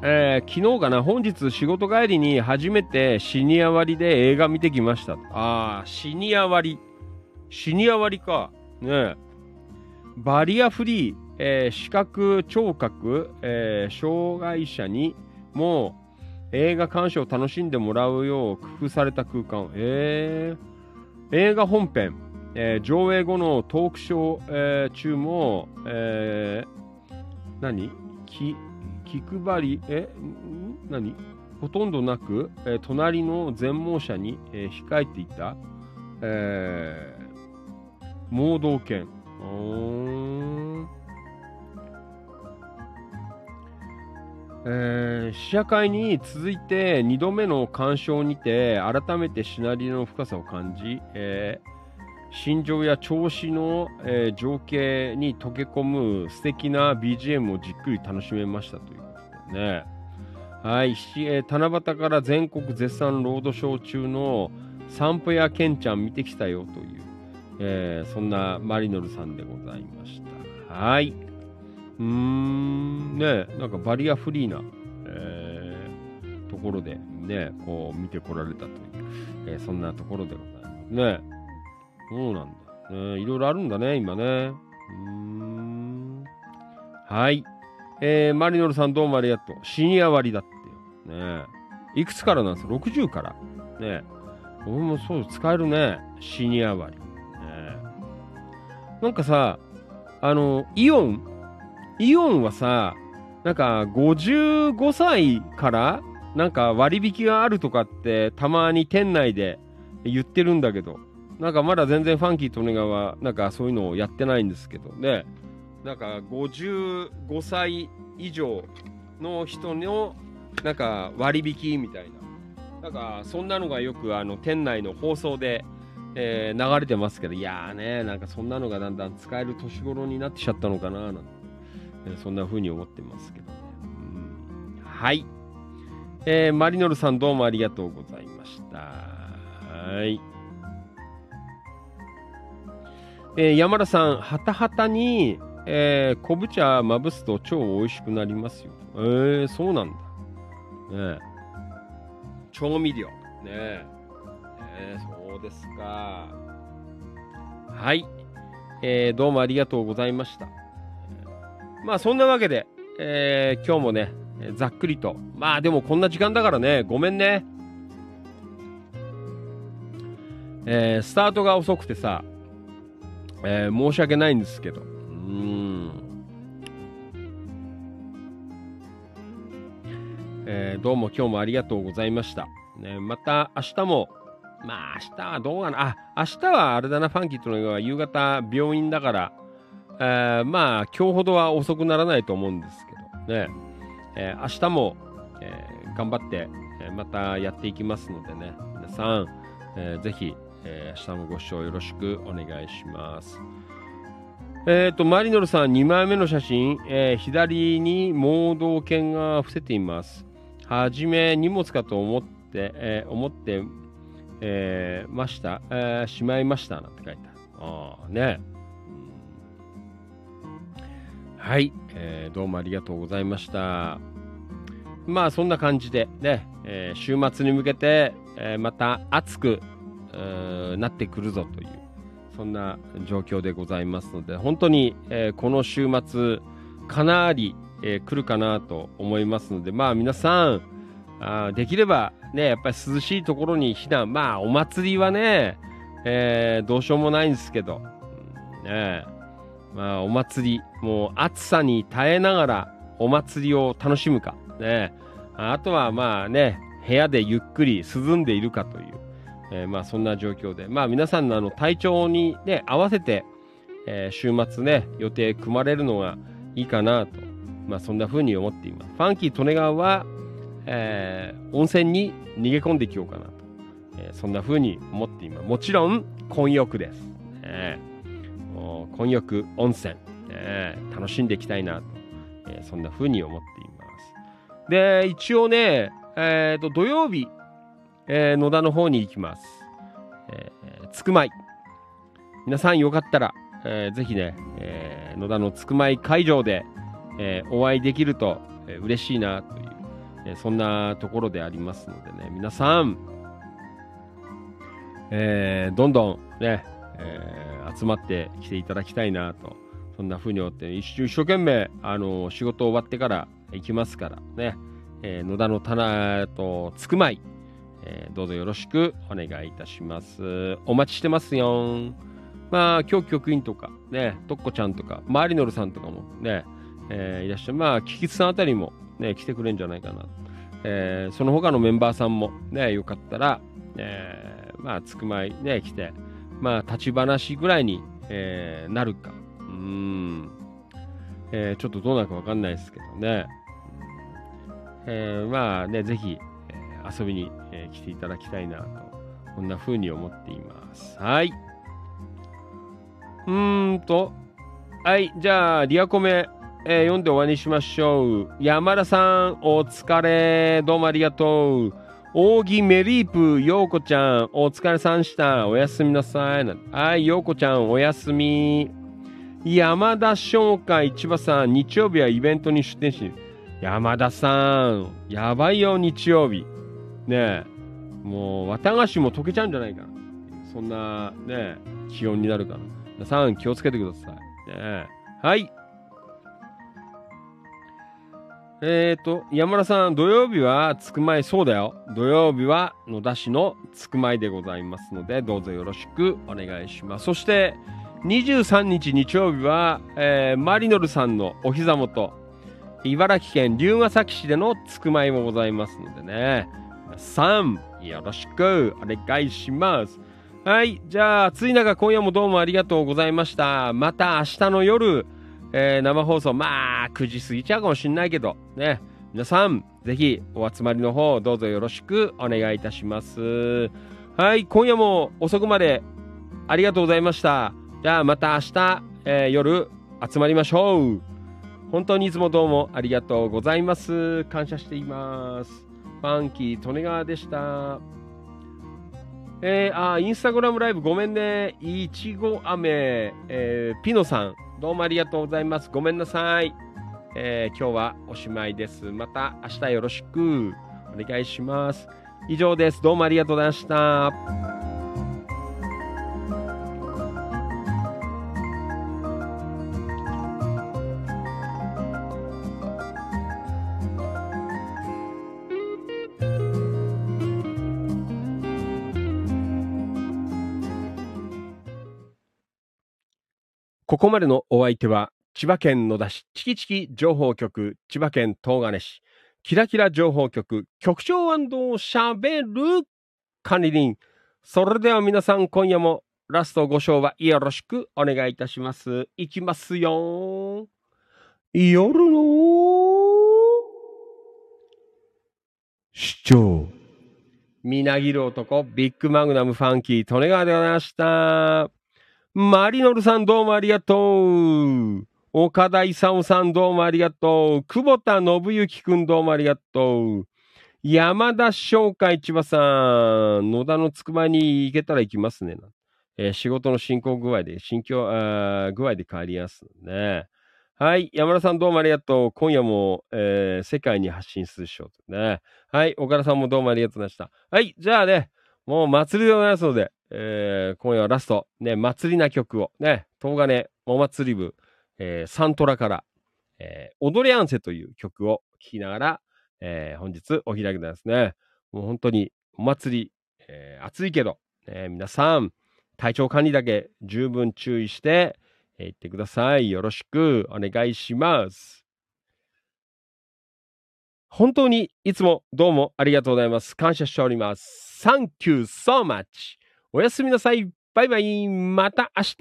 えー昨日かな、本日仕事帰りに初めてシニア割で映画見てきました。ああ、シニア割。シニア割か。ねバリアフリー、えー視覚、聴覚、えー障害者にも映画鑑賞を楽しんでもらうよう工夫された空間。えー映画本編、えー上映後のトークショー、えー中も、えー何？き気配り、え何？ほとんどなく、えー隣の全盲者に、えー控えていた、えー盲導犬。えー試写会に続いて2度目の鑑賞にて改めてシナリオの深さを感じ、えー心情や調子の、えー情景に溶け込む素敵な BGM をじっくり楽しめましたということでね。はい、えー七夕から全国絶賛ロードショー中の散歩やケンちゃん見てきたよという、えーそんなマリノルさんでございました。はい。うーん、ねなんかバリアフリーな、えーところでね、こう見てこられたという、えーそんなところでございますね。そうなんだ。ね、いろいろあるんだね、今ね。うん。はい。えーマリノルさんどうもありがとう。シニア割だってよ。ねいくつからなんですか ?60 から。ね俺もそう、使えるね。シニア割。ねなんかさ、あの、イオンイオンはさ、なんか55歳からなんか割引があるとかってたまに店内で言ってるんだけど、なんかまだ全然ファンキーとネガはなんかそういうのをやってないんですけどね、なんか55歳以上の人のなんか割引みたいな、なんかそんなのがよくあの店内の放送で、えー、流れてますけど、いやーね、なんかそんなのがだんだん使える年頃になってきちゃったのかななん、そんな風に思ってますけどね。うん、はい。えー、マリノルさんどうもありがとうございました。はい。えー、山田さん、はたはたに、えー、昆布茶まぶすと超美味しくなりますよ。えー、そうなんだ。ね調味料。ねえ。え、そうですか。はい。えー、どうもありがとうございました。まあ、そんなわけで、えー、今日もね、ざっくりと。まあ、でもこんな時間だからね、ごめんね。えー、スタートが遅くてさ、えー、申し訳ないんですけど。うん。えー、どうも今日もありがとうございました。ね、また明日も、まあ明日はどうかな。あ、明日はあれだな、ファンキーとのは夕方病院だから、えー、まあ今日ほどは遅くならないと思うんですけどね。えー、明日も、えー、頑張って、またやっていきますのでね。皆さん、えー、ぜひ、えー、明日もご視聴よろしくお願いします。えっ、ー、と、マリノルさん2枚目の写真、えー、左に盲導犬が伏せています。はじめ荷物かと思って、えー、思って、えー、ました、えー、しまいましたなんて書いてある。ああ、ね。はい、えー、どうもありがとうございました。まあそんな感じでね、えー、週末に向けて、えー、また暑くなってくるぞという、そんな状況でございますので、本当に、えー、この週末、かなり、えー、来るかなと思いますので、まあ皆さん、あできればね、やっぱり涼しいところに避難、まあお祭りはね、えー、どうしようもないんですけど、ね、まあお祭り、もう暑さに耐えながらお祭りを楽しむか、ね、あとはまあね、部屋でゆっくり涼んでいるかという、えー、まあそんな状況で、まあ皆さんのあの体調にね、合わせて、えー、週末ね、予定組まれるのがいいかなと、まあそんな風に思っています。ファンキー利根川は、えー、温泉に逃げ込んでいきようかなと、えー、そんな風に思っています。もちろん、混浴です。ね、混浴温泉、ね、楽しんでいきたいなと、え、そんな風に思っています。で、一応ね、えっ、と、土曜日、えー、野田の方に行きます。えー、つくまい。皆さんよかったら、えー、ぜひね、えー、野田のつくまい会場で、えー、お会いできると、えー、嬉しいなという、えー、そんなところでありますのでね、皆さん、えー、どんどんね、えー、集まってきていただきたいなと、そんな風に思って、一生懸命、あの仕事終わってから行きますからね、えー、野田の棚とつくまい、えー、どうぞよろしくお願いいたします。お待ちしてますよ。まあ、今日局員とか、ね、とっこちゃんとか、マリノルさんとかもね、えー、いらっしゃる。まあ、キキツさんあたりもね、来てくれるんじゃないかな。えー、その他のメンバーさんもね、よかったら、えー、まあ、つくまいね、来て、まあ、立ち話ぐらいに、えー、なるか。うん。えー、ちょっとどうなるかわかんないですけどね。えー、まあね、ぜひ、遊びに、えー、来ていただきたいなと、こんな風に思っています。はい。うーんと、はい、じゃあ、リアコメ、えー、読んで終わりにしましょう。山田さん、お疲れ。どうもありがとう。扇メリープ、ようこちゃん、お疲れさんした。おやすみなさい。はい、ようこちゃん、おやすみ。山田商会、千葉さん、日曜日はイベントに出店し、山田さん、やばいよ、日曜日。ねもう綿菓子も溶けちゃうんじゃないかな。そんなね、気温になるから。皆さん気をつけてください。ねはい。えっ、ー、と、山田さん、土曜日はつくまい、そうだよ。土曜日は野田市のつくまいでございますので、どうぞよろしくお願いします。そして、23日日曜日は、えーマリノルさんのお膝元、茨城県龍ケ崎市でのつくまいもございますのでね、さん、よろしくお願いします。はい、じゃあ、暑い中、今夜もどうもありがとうございました。また明日の夜、えー生放送、まあ、9時過ぎちゃうかもしんないけど、ね、皆さん、ぜひお集まりの方、どうぞよろしくお願いいたします。はい、今夜も遅くまでありがとうございました。じゃあまた明日、えー夜集まりましょう。本当にいつもどうもありがとうございます。感謝しています。ファンキー・利根川でした。えー、あ、インスタグラムライブごめんね。いちご飴、えーピノさん、どうもありがとうございます。ごめんなさい。えー今日はおしまいです。また明日よろしくお願いします。以上です。どうもありがとうございました。ここまでのお相手は、千葉県野田市チキチキ情報局、千葉県東金市、キラキラ情報局、局長しゃべる管理人。それでは皆さん、今夜もラストご賞はよろしくお願いいたします。いきますよ。夜の市長。みなぎる男、ビッグマグナムファンキー、利根川でございました。マリノルさんどうもありがとう。岡田勲さんどうもありがとう。久保田信之くんどうもありがとう。山田商会千葉さん、野田のつくばに行けたら行きますね。えー仕事の進行具合で、心境、具合で変わりますね。はい。山田さんどうもありがとう。今夜も、えー世界に発信するショーとね。はい。岡田さんもどうもありがとうございました。はい。じゃあね、もう祭りでございますので、えー今夜はラスト、ね、祭りな曲を、ね、東金お祭り部、えーサントラから、えー踊れアンセという曲を聴きながら、えー本日お開きでございますね。もう本当にお祭り、えー暑いけど、ね、皆さん、体調管理だけ十分注意して、えー行ってください。よろしくお願いします。本当にいつもどうもありがとうございます。感謝しております。Thank you so much. おやすみなさい。バイバイ。また明日。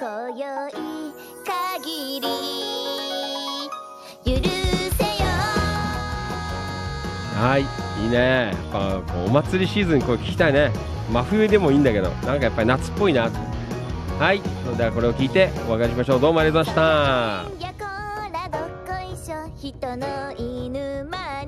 今宵限り許せよはい、いいね。やっぱお祭りシーズンこれ聞きたいね。真冬でもいいんだけど、なんかやっぱり夏っぽいな。はい、それではこれを聞いてお別れしましょう。どうもありがとうございました。人の犬間に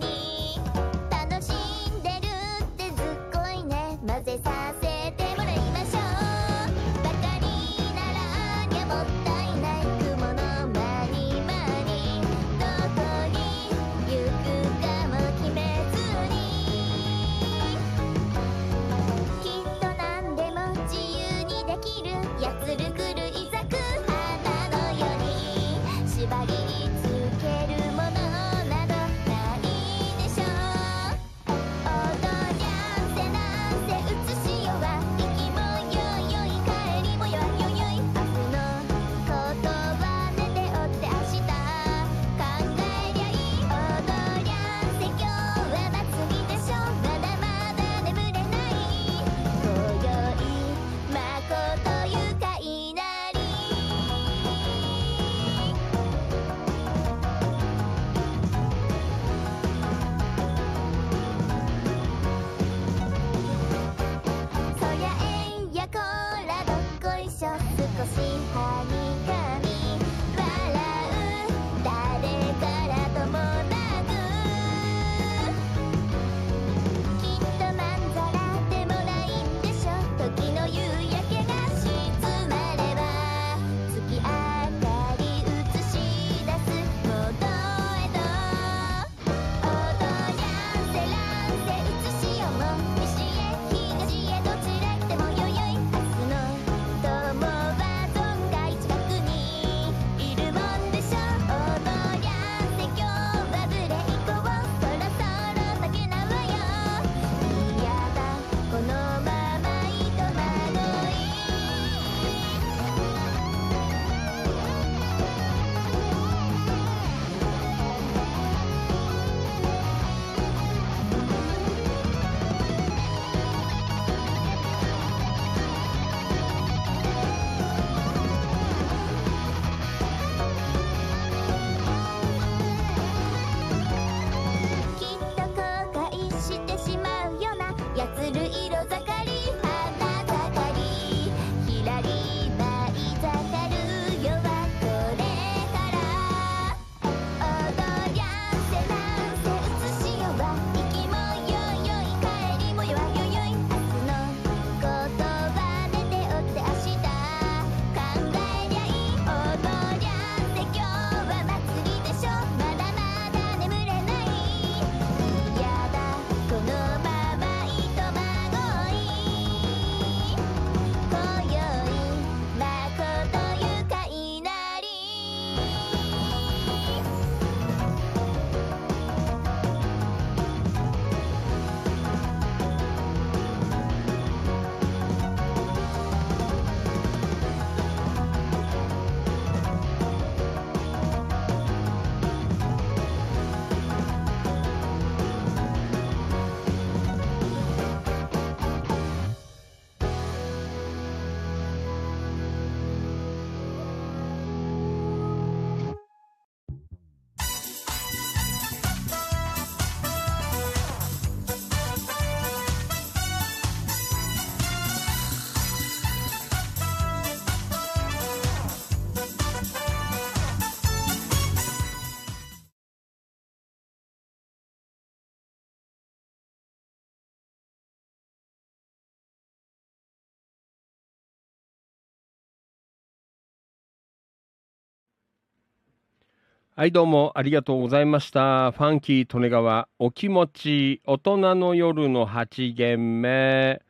はい、どうもありがとうございました。ファンキー利根川、お気持ち、大人の夜の8限目。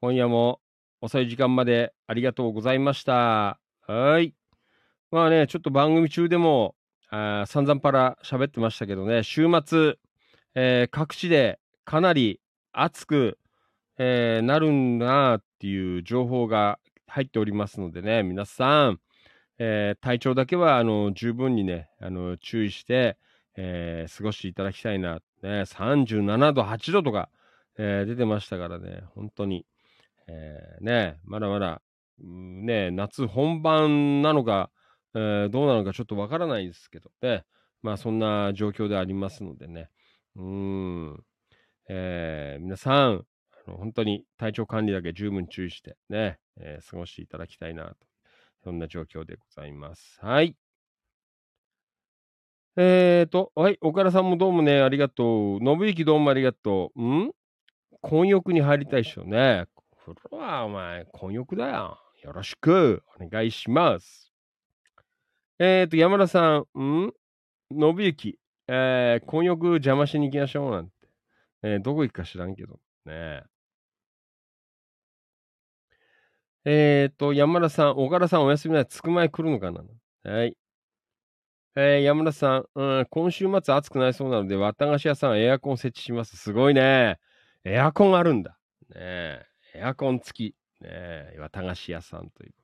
今夜も遅い時間までありがとうございました。はい。まあね、ちょっと番組中でも、あ散々パラ喋ってましたけどね、週末、えー各地でかなり暑く、えーなるんだなっていう情報が入っておりますのでね、皆さん、えー体調だけはあの十分にね、あの注意して、えー過ごしていただきたいな。ね、37度、8度とか、えー出てましたからね、本当に。えーね、まだまだ、ね、夏本番なのか、えーどうなのかちょっとわからないですけどね。まあそんな状況でありますのでね。うん。えー皆さん、本当に体調管理だけ十分注意してね、えー過ごしていただきたいなと。そんな状況でございます。はい。えーと、はい、岡田さんもどうもね、ありがとう。信之どうもありがとう。ん？混浴に入りたい人ね。これはお前、混浴だよ。よろしくお願いします。えーと、山田さん、ん？信之、えー、混浴邪魔しに行きましょうなんて。えーどこ行くか知らんけど。ねえーと、山田さん、岡田さんお休みない。つく前来るのかな？はい。えー山田さん、うん、今週末暑くなりそうなので、綿菓子屋さんエアコン設置します。すごいね。エアコンあるんだ。ねエアコン付き。ねえ綿菓子屋さんというこ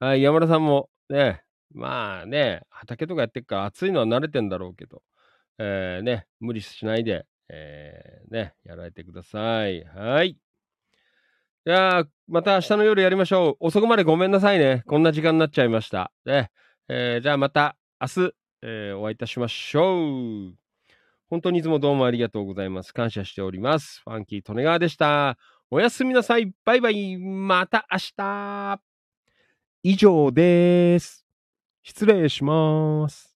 と。はい、山田さんも、ね、まあね、畑とかやってっから暑いのは慣れてんだろうけど、えーね、無理しないで、えーね、やられてください。はい。じゃあ、また明日の夜やりましょう。遅くまでごめんなさいね。こんな時間になっちゃいました。ね、えーじゃあまた明日、えーお会いいたしましょう。本当にいつもどうもありがとうございます。感謝しております。ファンキー利根川でした。おやすみなさい。バイバイ。また明日。以上です。失礼します。